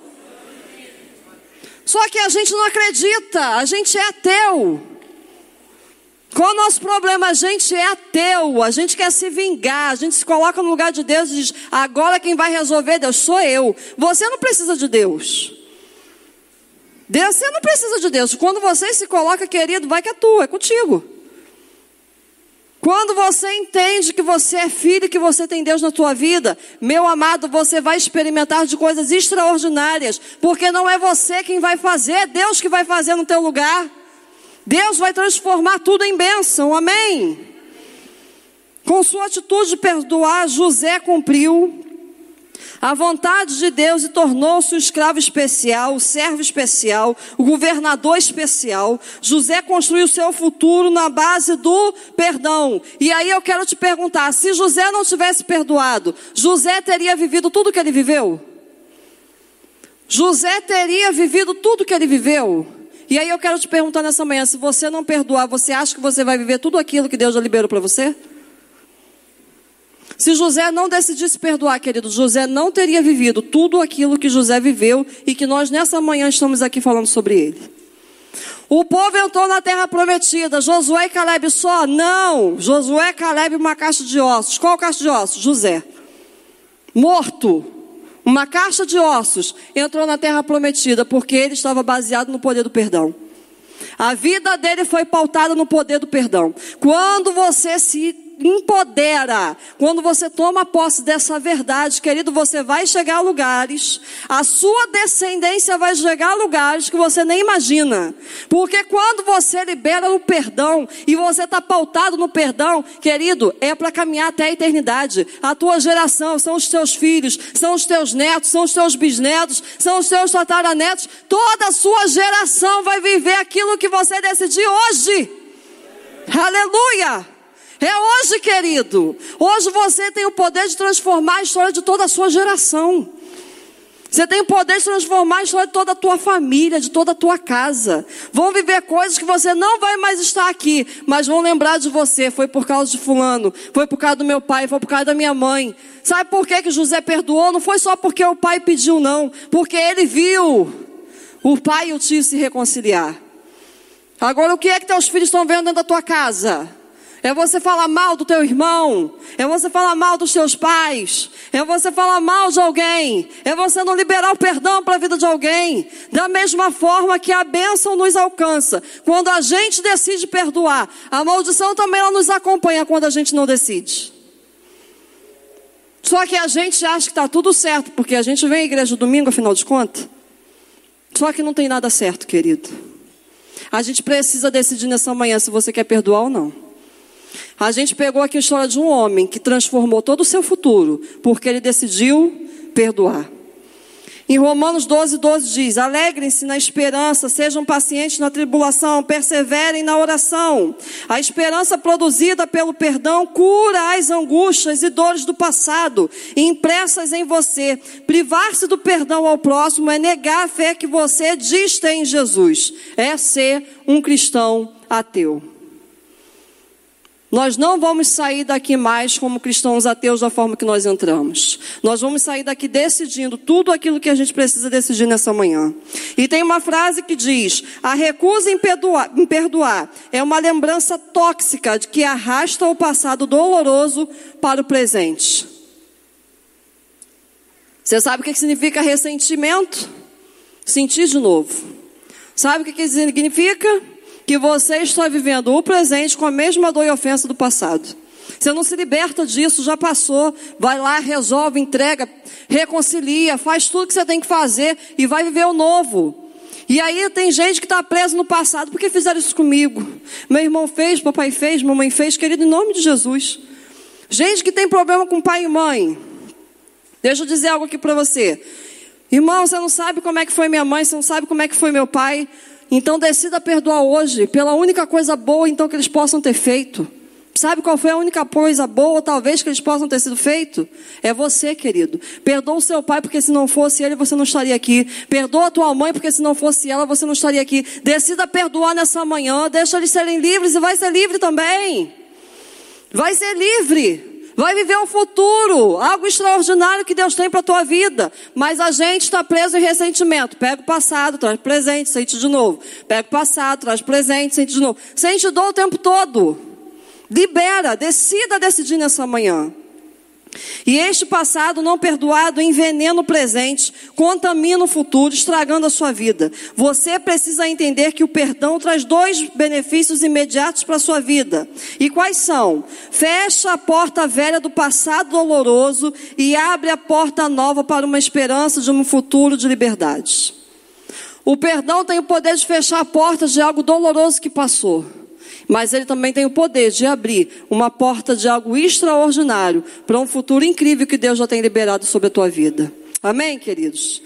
Só que a gente não acredita, a gente é ateu. Qual é o nosso problema? A gente é ateu, a gente quer se vingar, a gente se coloca no lugar de Deus e diz: agora quem vai resolver Deus sou eu. Você não precisa de Deus. Deus, você não precisa de Deus. Quando você se coloca, querido, vai que é tua, é contigo. Quando você entende que você é filho, que você tem Deus na tua vida, meu amado, você vai experimentar de coisas extraordinárias, porque não é você quem vai fazer, é Deus que vai fazer no teu lugar. Deus vai transformar tudo em bênção, amém? Com sua atitude de perdoar, José cumpriu a vontade de Deus e tornou-se o escravo especial, o servo especial, o governador especial. José construiu o seu futuro na base do perdão. E aí eu quero te perguntar: se José não tivesse perdoado, José teria vivido tudo que ele viveu? José teria vivido tudo que ele viveu? E aí eu quero te perguntar nessa manhã: se você não perdoar, você acha que você vai viver tudo aquilo que Deus já liberou para você? Se José não decidisse perdoar, querido, José não teria vivido tudo aquilo que José viveu e que nós nessa manhã estamos aqui falando sobre ele. O povo entrou na terra prometida. Josué e Caleb só? Não. Josué Caleb uma caixa de ossos. Qual caixa de ossos? José. Morto. Uma caixa de ossos entrou na terra prometida porque ele estava baseado no poder do perdão. A vida dele foi pautada no poder do perdão. Quando você se empodera. Quando você toma posse dessa verdade, querido, você vai chegar a lugares, a sua descendência vai chegar a lugares que você nem imagina. Porque quando você libera o perdão e você está pautado no perdão, querido, é para caminhar até a eternidade. A tua geração são os teus filhos, são os teus netos, são os teus bisnetos, são os teus tataranetos. Toda a sua geração vai viver aquilo que você decidir hoje. Aleluia! É hoje, querido. Hoje você tem o poder de transformar a história de toda a sua geração. Você tem o poder de transformar a história de toda a tua família, de toda a tua casa. Vão viver coisas que você não vai mais estar aqui, mas vão lembrar de você. Foi por causa de fulano, foi por causa do meu pai, foi por causa da minha mãe. Sabe por que, que José perdoou? Não foi só porque o pai pediu, não. Porque ele viu o pai e o tio se reconciliar. Agora, o que é que teus filhos estão vendo dentro da tua casa? É você falar mal do teu irmão. É você falar mal dos seus pais. É você falar mal de alguém. É você não liberar o perdão para a vida de alguém. Da mesma forma que a bênção nos alcança. Quando a gente decide perdoar, a maldição também ela nos acompanha quando a gente não decide. Só que a gente acha que está tudo certo, porque a gente vem à igreja domingo, afinal de contas. Só que não tem nada certo, querido. A gente precisa decidir nessa manhã se você quer perdoar ou não. A gente pegou aqui a história de um homem que transformou todo o seu futuro, porque ele decidiu perdoar. Em Romanos 12, 12 diz: Alegrem-se na esperança, sejam pacientes na tribulação, perseverem na oração. A esperança produzida pelo perdão cura as angústias e dores do passado, impressas em você. Privar-se do perdão ao próximo é negar a fé que você diz ter em Jesus, é ser um cristão ateu. Nós não vamos sair daqui mais como cristãos ateus da forma que nós entramos. Nós vamos sair daqui decidindo tudo aquilo que a gente precisa decidir nessa manhã. E tem uma frase que diz: a recusa em perdoar, em perdoar é uma lembrança tóxica de que arrasta o passado doloroso para o presente. Você sabe o que significa ressentimento? Sentir de novo. Sabe o que significa? Que você está vivendo o presente com a mesma dor e ofensa do passado. Você não se liberta disso, já passou. Vai lá, resolve, entrega, reconcilia, faz tudo que você tem que fazer e vai viver o novo. E aí tem gente que está presa no passado. Por que fizeram isso comigo? Meu irmão fez, papai fez, mamãe fez. Querido, em nome de Jesus. Gente que tem problema com pai e mãe. Deixa eu dizer algo aqui para você. Irmão, você não sabe como é que foi minha mãe, você não sabe como é que foi meu pai. Então decida perdoar hoje, pela única coisa boa então que eles possam ter feito. Sabe qual foi a única coisa boa, talvez, que eles possam ter sido feito? É você, querido. Perdoa o seu pai, porque se não fosse ele, você não estaria aqui. Perdoa a tua mãe, porque se não fosse ela, você não estaria aqui. Decida perdoar nessa manhã, deixa eles serem livres e vai ser livre também. Vai ser livre. Vai viver um futuro, algo extraordinário que Deus tem para a tua vida. Mas a gente está preso em ressentimento. Pega o passado, traz presente, sente de novo. Pega o passado, traz presente, sente de novo. Sente dor o tempo todo. Libera, decida decidir nessa manhã. E este passado não perdoado envenena o presente, contamina o futuro, estragando a sua vida. Você precisa entender que o perdão traz dois benefícios imediatos para a sua vida. E quais são? Fecha a porta velha do passado doloroso e abre a porta nova para uma esperança de um futuro de liberdade. O perdão tem o poder de fechar a porta de algo doloroso que passou mas ele também tem o poder de abrir uma porta de algo extraordinário para um futuro incrível que Deus já tem liberado sobre a tua vida. Amém, queridos?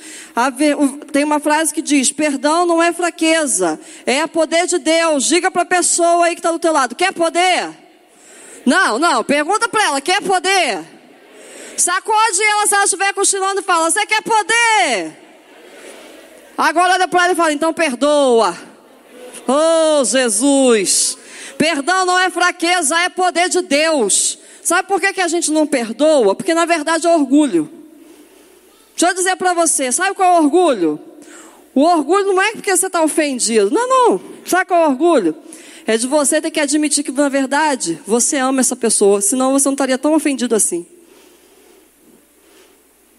Tem uma frase que diz: perdão não é fraqueza, é poder de Deus. Diga para a pessoa aí que está do teu lado: quer poder? Não, não, pergunta para ela: quer poder? Sacode ela se ela estiver cochilando e fala: você quer poder? Agora olha para ela e fala: então perdoa. Oh, Jesus. Perdão não é fraqueza, é poder de Deus. Sabe por que, que a gente não perdoa? Porque na verdade é orgulho. Deixa eu dizer para você, sabe qual é o orgulho? O orgulho não é porque você está ofendido. Não, não. Sabe qual é o orgulho? É de você ter que admitir que na verdade você ama essa pessoa, senão você não estaria tão ofendido assim.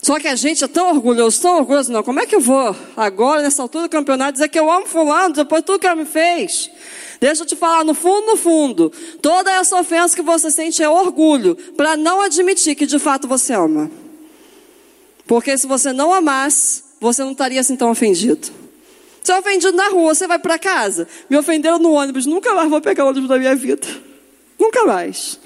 Só que a gente é tão orgulhoso, tão orgulhoso, não. Como é que eu vou agora, nessa altura do campeonato, dizer que eu amo fulano, depois de tudo que ela me fez? Deixa eu te falar, no fundo, no fundo, toda essa ofensa que você sente é orgulho, para não admitir que de fato você ama. Porque se você não amasse, você não estaria assim tão ofendido. Você é ofendido na rua, você vai para casa. Me ofenderam no ônibus, nunca mais vou pegar o ônibus da minha vida. Nunca mais.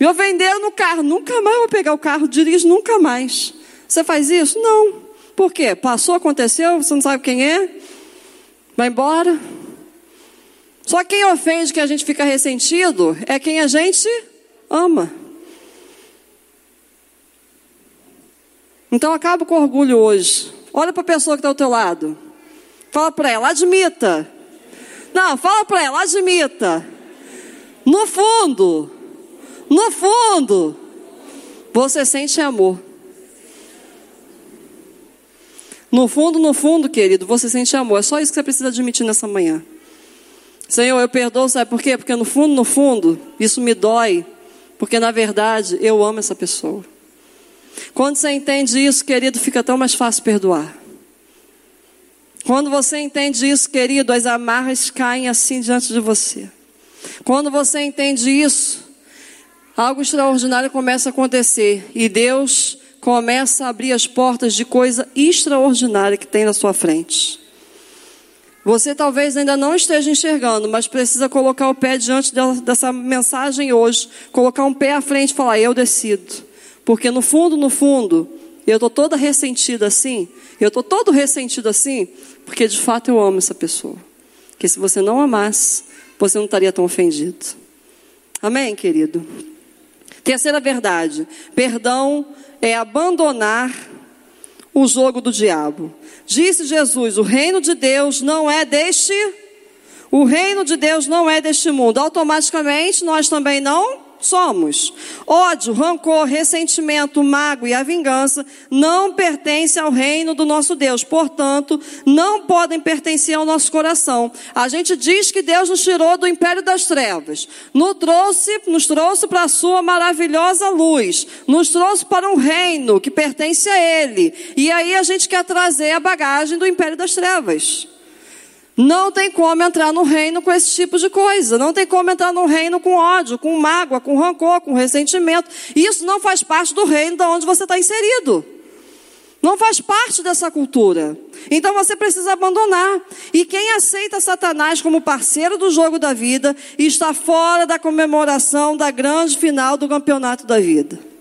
Me ofenderam no carro, nunca mais vou pegar o carro, dirijo nunca mais. Você faz isso? Não. Por quê? Passou, aconteceu, você não sabe quem é? Vai embora. Só quem ofende que a gente fica ressentido é quem a gente ama. Então acaba com orgulho hoje. Olha para a pessoa que está ao teu lado. Fala para ela, admita. Não, fala para ela, admita. No fundo, no fundo, você sente amor. No fundo, no fundo, querido, você sente amor. É só isso que você precisa admitir nessa manhã. Senhor, eu perdoo, sabe por quê? Porque no fundo, no fundo, isso me dói. Porque na verdade, eu amo essa pessoa. Quando você entende isso, querido, fica tão mais fácil perdoar. Quando você entende isso, querido, as amarras caem assim diante de você. Quando você entende isso, algo extraordinário começa a acontecer. E Deus começa a abrir as portas de coisa extraordinária que tem na sua frente. Você talvez ainda não esteja enxergando, mas precisa colocar o pé diante dessa mensagem hoje, colocar um pé à frente e falar: Eu decido. Porque no fundo, no fundo, eu estou toda ressentida assim, eu estou todo ressentido assim, porque de fato eu amo essa pessoa. Que se você não amasse, você não estaria tão ofendido. Amém, querido? Terceira verdade: perdão é abandonar o jogo do diabo. Disse Jesus: o reino de Deus não é deste. O reino de Deus não é deste mundo. Automaticamente nós também não somos. Ódio, rancor, ressentimento, mágoa e a vingança não pertencem ao reino do nosso Deus. Portanto, não podem pertencer ao nosso coração. A gente diz que Deus nos tirou do império das trevas, nos trouxe, nos trouxe para a sua maravilhosa luz, nos trouxe para um reino que pertence a Ele. E aí a gente quer trazer a bagagem do império das trevas. Não tem como entrar no reino com esse tipo de coisa. Não tem como entrar no reino com ódio, com mágoa, com rancor, com ressentimento. Isso não faz parte do reino de onde você está inserido. Não faz parte dessa cultura. Então você precisa abandonar. E quem aceita Satanás como parceiro do jogo da vida está fora da comemoração da grande final do campeonato da vida.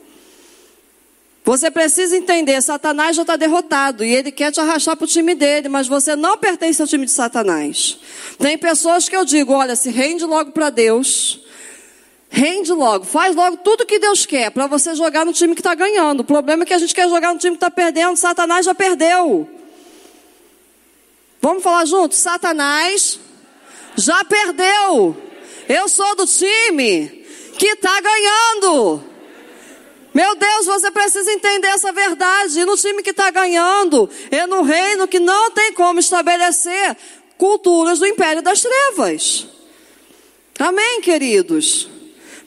Você precisa entender, Satanás já está derrotado e ele quer te arrastar para o time dele, mas você não pertence ao time de Satanás. Tem pessoas que eu digo, olha, se rende logo para Deus, Rende logo, faz logo tudo que Deus quer para você jogar no time que está ganhando. O problema é que a gente quer jogar no time que está perdendo. Satanás já perdeu. Vamos falar juntos? Satanás já perdeu. Eu sou do time que está ganhando. Meu Deus, você precisa entender essa verdade. E no time que está ganhando, é no reino que não tem como estabelecer culturas do império das trevas. Amém, queridos?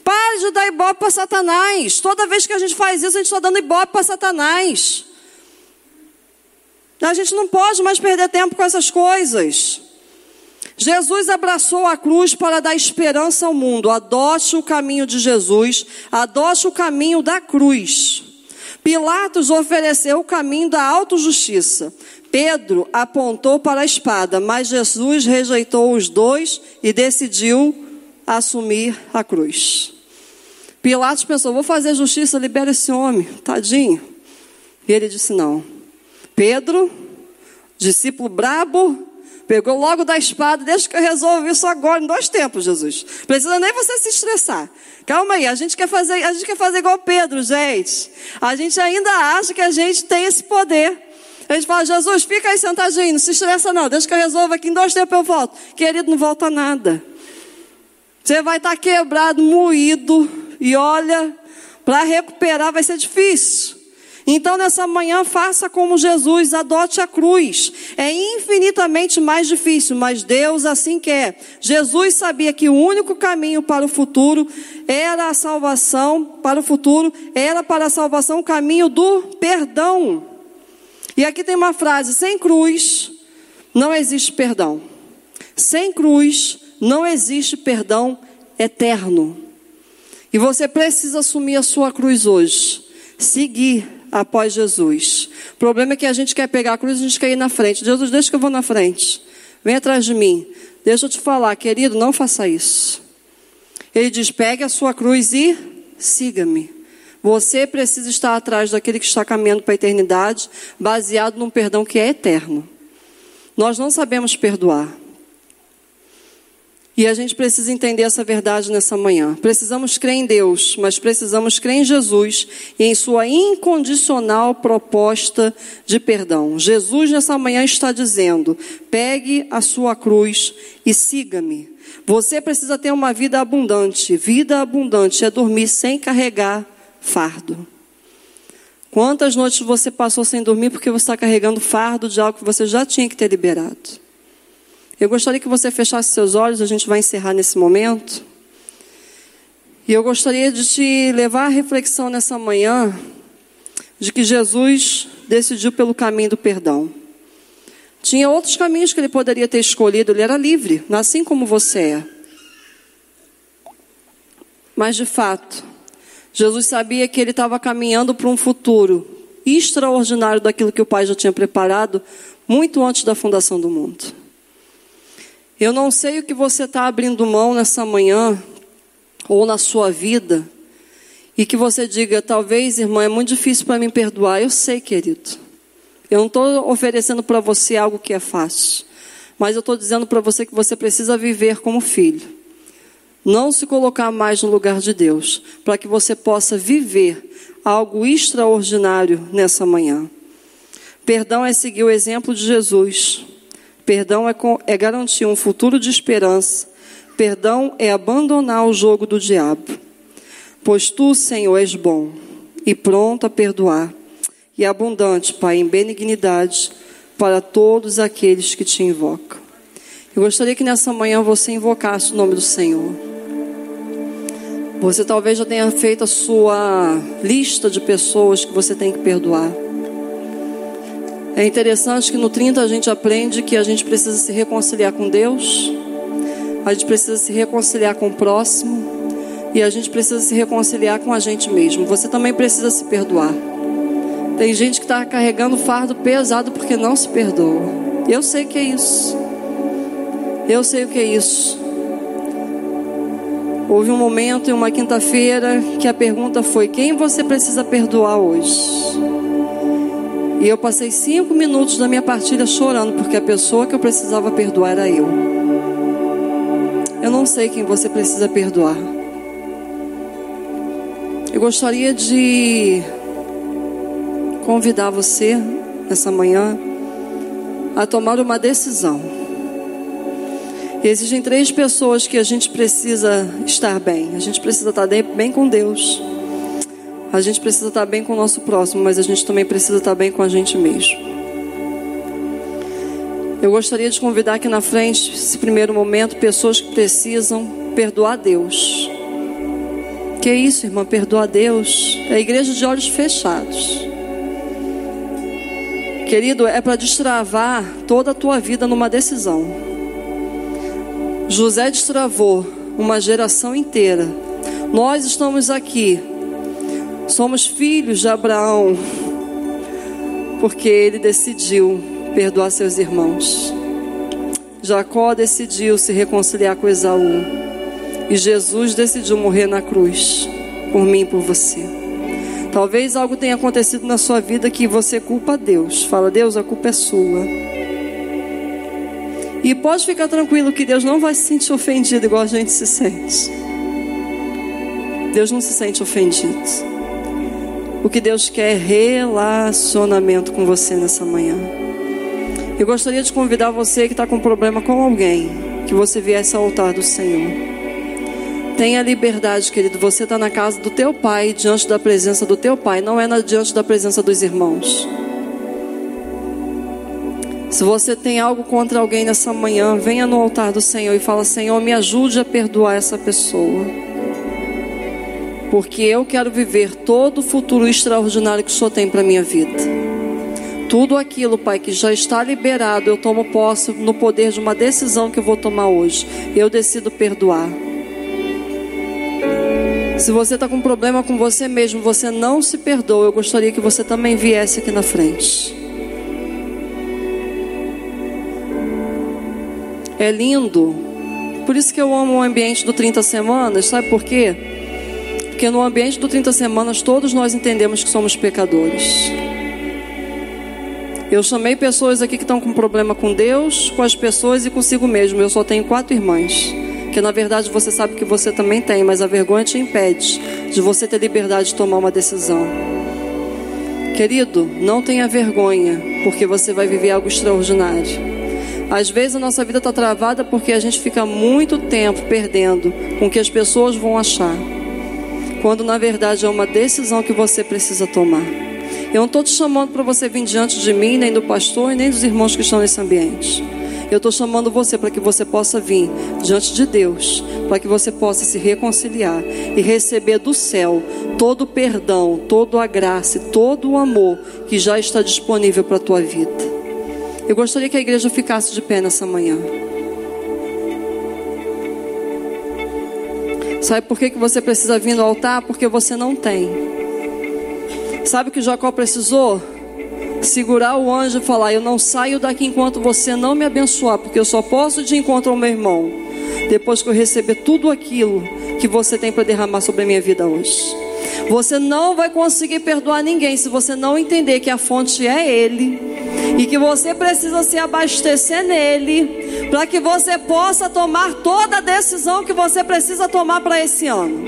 Pare de dar ibope para Satanás. Toda vez que a gente faz isso, a gente está dando ibope para Satanás. A gente não pode mais perder tempo com essas coisas. Jesus abraçou a cruz para dar esperança ao mundo. Adote o caminho de Jesus, adote o caminho da cruz. Pilatos ofereceu o caminho da autojustiça. Pedro apontou para a espada, mas Jesus rejeitou os dois e decidiu assumir a cruz. Pilatos pensou: vou fazer justiça, libera esse homem, tadinho. E ele disse: não. Pedro, discípulo brabo, pegou logo da espada, deixa que eu resolvo isso agora, em dois tempos, Jesus. Precisa nem você se estressar. Calma aí, a gente quer fazer, a gente quer fazer igual Pedro, gente. A gente ainda acha que a gente tem esse poder. A gente fala, Jesus, fica aí sentadinho, não se estressa não, deixa que eu resolvo aqui, em dois tempos eu volto. Querido, não volta nada. Você vai estar quebrado, moído, e olha, para recuperar vai ser difícil. Então, nessa manhã, faça como Jesus, adote a cruz. É infinitamente mais difícil, mas Deus assim quer. Jesus sabia que o único caminho para o futuro era a salvação, para o futuro, era para a salvação o caminho do perdão. E aqui tem uma frase: sem cruz não existe perdão. Sem cruz não existe perdão eterno. E você precisa assumir a sua cruz hoje. Seguir após Jesus. O problema é que a gente quer pegar a cruz e a gente quer ir na frente. Jesus, deixa que eu vou na frente. Vem atrás de mim. Deixa eu te falar, querido, não faça isso. Ele diz: pegue a sua cruz e siga-me. Você precisa estar atrás daquele que está caminhando para a eternidade, baseado num perdão que é eterno. Nós não sabemos perdoar. E a gente precisa entender essa verdade nessa manhã. Precisamos crer em Deus, mas precisamos crer em Jesus e em sua incondicional proposta de perdão. Jesus nessa manhã está dizendo: pegue a sua cruz e siga-me. Você precisa ter uma vida abundante. Vida abundante é dormir sem carregar fardo. Quantas noites você passou sem dormir porque você está carregando fardo de algo que você já tinha que ter liberado? Eu gostaria que você fechasse seus olhos, a gente vai encerrar nesse momento. E eu gostaria de te levar à reflexão nessa manhã de que Jesus decidiu pelo caminho do perdão. Tinha outros caminhos que ele poderia ter escolhido, ele era livre, assim como você é. Mas de fato, Jesus sabia que ele estava caminhando para um futuro extraordinário daquilo que o Pai já tinha preparado muito antes da fundação do mundo. Eu não sei o que você está abrindo mão nessa manhã ou na sua vida e que você diga, talvez, irmã, é muito difícil para mim perdoar. Eu sei, querido. Eu não estou oferecendo para você algo que é fácil, mas eu estou dizendo para você que você precisa viver como filho. Não se colocar mais no lugar de Deus, para que você possa viver algo extraordinário nessa manhã. Perdão é seguir o exemplo de Jesus. Perdão é, é garantir um futuro de esperança. Perdão é abandonar o jogo do diabo. Pois tu, Senhor, és bom e pronto a perdoar, e abundante, Pai, em benignidade para todos aqueles que te invocam. Eu gostaria que nessa manhã você invocasse o nome do Senhor. Você talvez já tenha feito a sua lista de pessoas que você tem que perdoar. É interessante que no 30 a gente aprende que a gente precisa se reconciliar com Deus, a gente precisa se reconciliar com o próximo e a gente precisa se reconciliar com a gente mesmo. Você também precisa se perdoar. Tem gente que está carregando fardo pesado porque não se perdoa. Eu sei que é isso. Eu sei o que é isso. Houve um momento em uma quinta-feira que a pergunta foi: quem você precisa perdoar hoje? E eu passei cinco minutos da minha partida chorando porque a pessoa que eu precisava perdoar era eu. Eu não sei quem você precisa perdoar. Eu gostaria de convidar você nessa manhã a tomar uma decisão. Existem três pessoas que a gente precisa estar bem. A gente precisa estar bem com Deus. A gente precisa estar bem com o nosso próximo, mas a gente também precisa estar bem com a gente mesmo. Eu gostaria de convidar aqui na frente, nesse primeiro momento, pessoas que precisam perdoar Deus. Que isso, irmã, perdoar Deus? É a igreja de olhos fechados. Querido, é para destravar toda a tua vida numa decisão. José destravou uma geração inteira. Nós estamos aqui, somos filhos de Abraão, porque ele decidiu perdoar seus irmãos. Jacó decidiu se reconciliar com Esaú. E Jesus decidiu morrer na cruz por mim e por você. Talvez algo tenha acontecido na sua vida que você culpa Deus. Fala, Deus, a culpa é sua. E pode ficar tranquilo que Deus não vai se sentir ofendido igual a gente se sente. Deus não se sente ofendido. O que Deus quer é relacionamento com você nessa manhã. Eu gostaria de convidar você que está com problema com alguém, que você viesse ao altar do Senhor. Tenha liberdade, querido. Você está na casa do teu pai, diante da presença do teu pai, não é na, diante da presença dos irmãos. Se você tem algo contra alguém nessa manhã, venha no altar do Senhor e fala: Senhor, me ajude a perdoar essa pessoa. Porque eu quero viver todo o futuro extraordinário que o Senhor tem para minha vida. Tudo aquilo, Pai, que já está liberado, eu tomo posse no poder de uma decisão que eu vou tomar hoje. Eu decido perdoar. Se você está com problema com você mesmo, você não se perdoa, eu gostaria que você também viesse aqui na frente. É lindo. Por isso que eu amo o ambiente do 30 semanas, sabe por quê? Porque no ambiente do 30 semanas todos nós entendemos que somos pecadores. Eu chamei pessoas aqui que estão com problema com Deus, com as pessoas e consigo mesmo. Eu só tenho quatro irmãs. Que na verdade você sabe que você também tem, mas a vergonha te impede de você ter liberdade de tomar uma decisão. Querido, não tenha vergonha, porque você vai viver algo extraordinário. Às vezes a nossa vida está travada porque a gente fica muito tempo perdendo com o que as pessoas vão achar, quando na verdade é uma decisão que você precisa tomar. Eu não estou te chamando para você vir diante de mim, nem do pastor e nem dos irmãos que estão nesse ambiente. Eu estou chamando você para que você possa vir diante de Deus, para que você possa se reconciliar e receber do céu todo o perdão, toda a graça, todo o amor que já está disponível para a tua vida. Eu gostaria que a igreja ficasse de pé nessa manhã. Sabe por que, que você precisa vir no altar? Porque você não tem. Sabe o que Jacó precisou? segurar o anjo e falar: Eu não saio daqui enquanto você não me abençoar, porque eu só posso de encontro ao meu irmão depois que eu receber tudo aquilo que você tem para derramar sobre a minha vida hoje. Você não vai conseguir perdoar ninguém se você não entender que a fonte é Ele e que você precisa se abastecer nele para que você possa tomar toda a decisão que você precisa tomar para esse ano.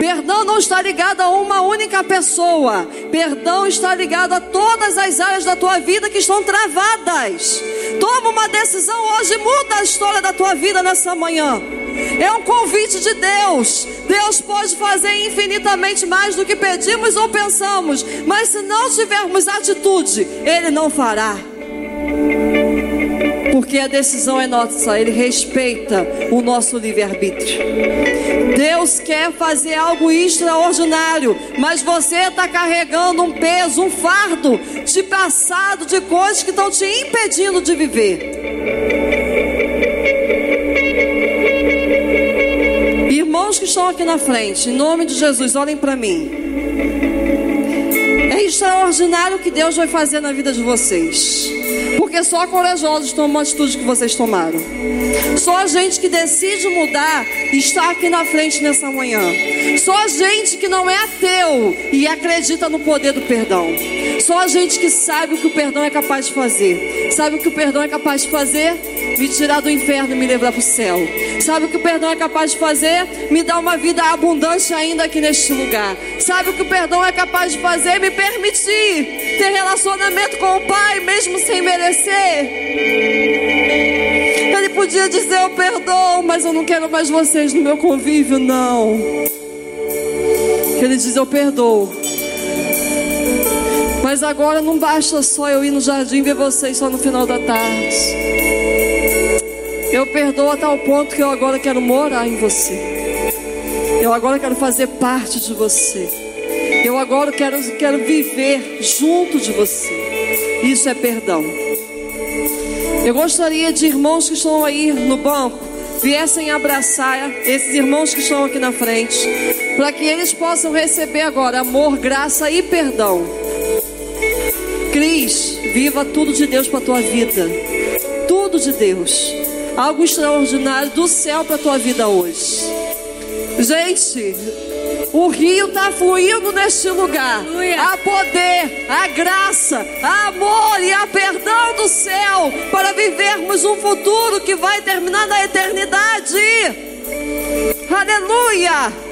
Perdão não está ligado a uma única pessoa. Perdão está ligado a todas as áreas da tua vida que estão travadas. Toma uma decisão hoje, muda a história da tua vida nessa manhã. É um convite de Deus. Deus pode fazer infinitamente mais do que pedimos ou pensamos, mas se não tivermos atitude, Ele não fará porque a decisão é nossa, Ele respeita o nosso livre-arbítrio. Deus quer fazer algo extraordinário, mas você está carregando um peso, um fardo de passado, de coisas que estão te impedindo de viver. Irmãos que estão aqui na frente, em nome de Jesus, olhem para mim. É extraordinário o que Deus vai fazer na vida de vocês. Porque só corajosos tomam a atitude que vocês tomaram. Só a gente que decide mudar está aqui na frente nessa manhã. Só a gente que não é ateu e acredita no poder do perdão. Só a gente que sabe o que o perdão é capaz de fazer. Sabe o que o perdão é capaz de fazer? Me tirar do inferno e me levar para o céu. Sabe o que o perdão é capaz de fazer? Me dar uma vida abundante ainda aqui neste lugar. Sabe o que o perdão é capaz de fazer? Me permitir ter relacionamento com o Pai, mesmo sem merecer. Ele podia dizer: Eu perdoo, mas eu não quero mais vocês no meu convívio, não. Ele diz: Eu perdoo. Mas agora não basta só eu ir no jardim ver vocês só no final da tarde. Eu perdoo a tal ponto que eu agora quero morar em você. Eu agora quero fazer parte de você. Eu agora quero, quero viver junto de você. Isso é perdão. Eu gostaria de irmãos que estão aí no banco viessem abraçar esses irmãos que estão aqui na frente, para que eles possam receber agora amor, graça e perdão. Cris, viva tudo de Deus para tua vida. Tudo de Deus algo extraordinário do céu para a tua vida hoje. Gente, o rio está fluindo neste lugar. Aleluia. Há poder, há graça, há amor e há perdão do céu para vivermos um futuro que vai terminar na eternidade. Aleluia!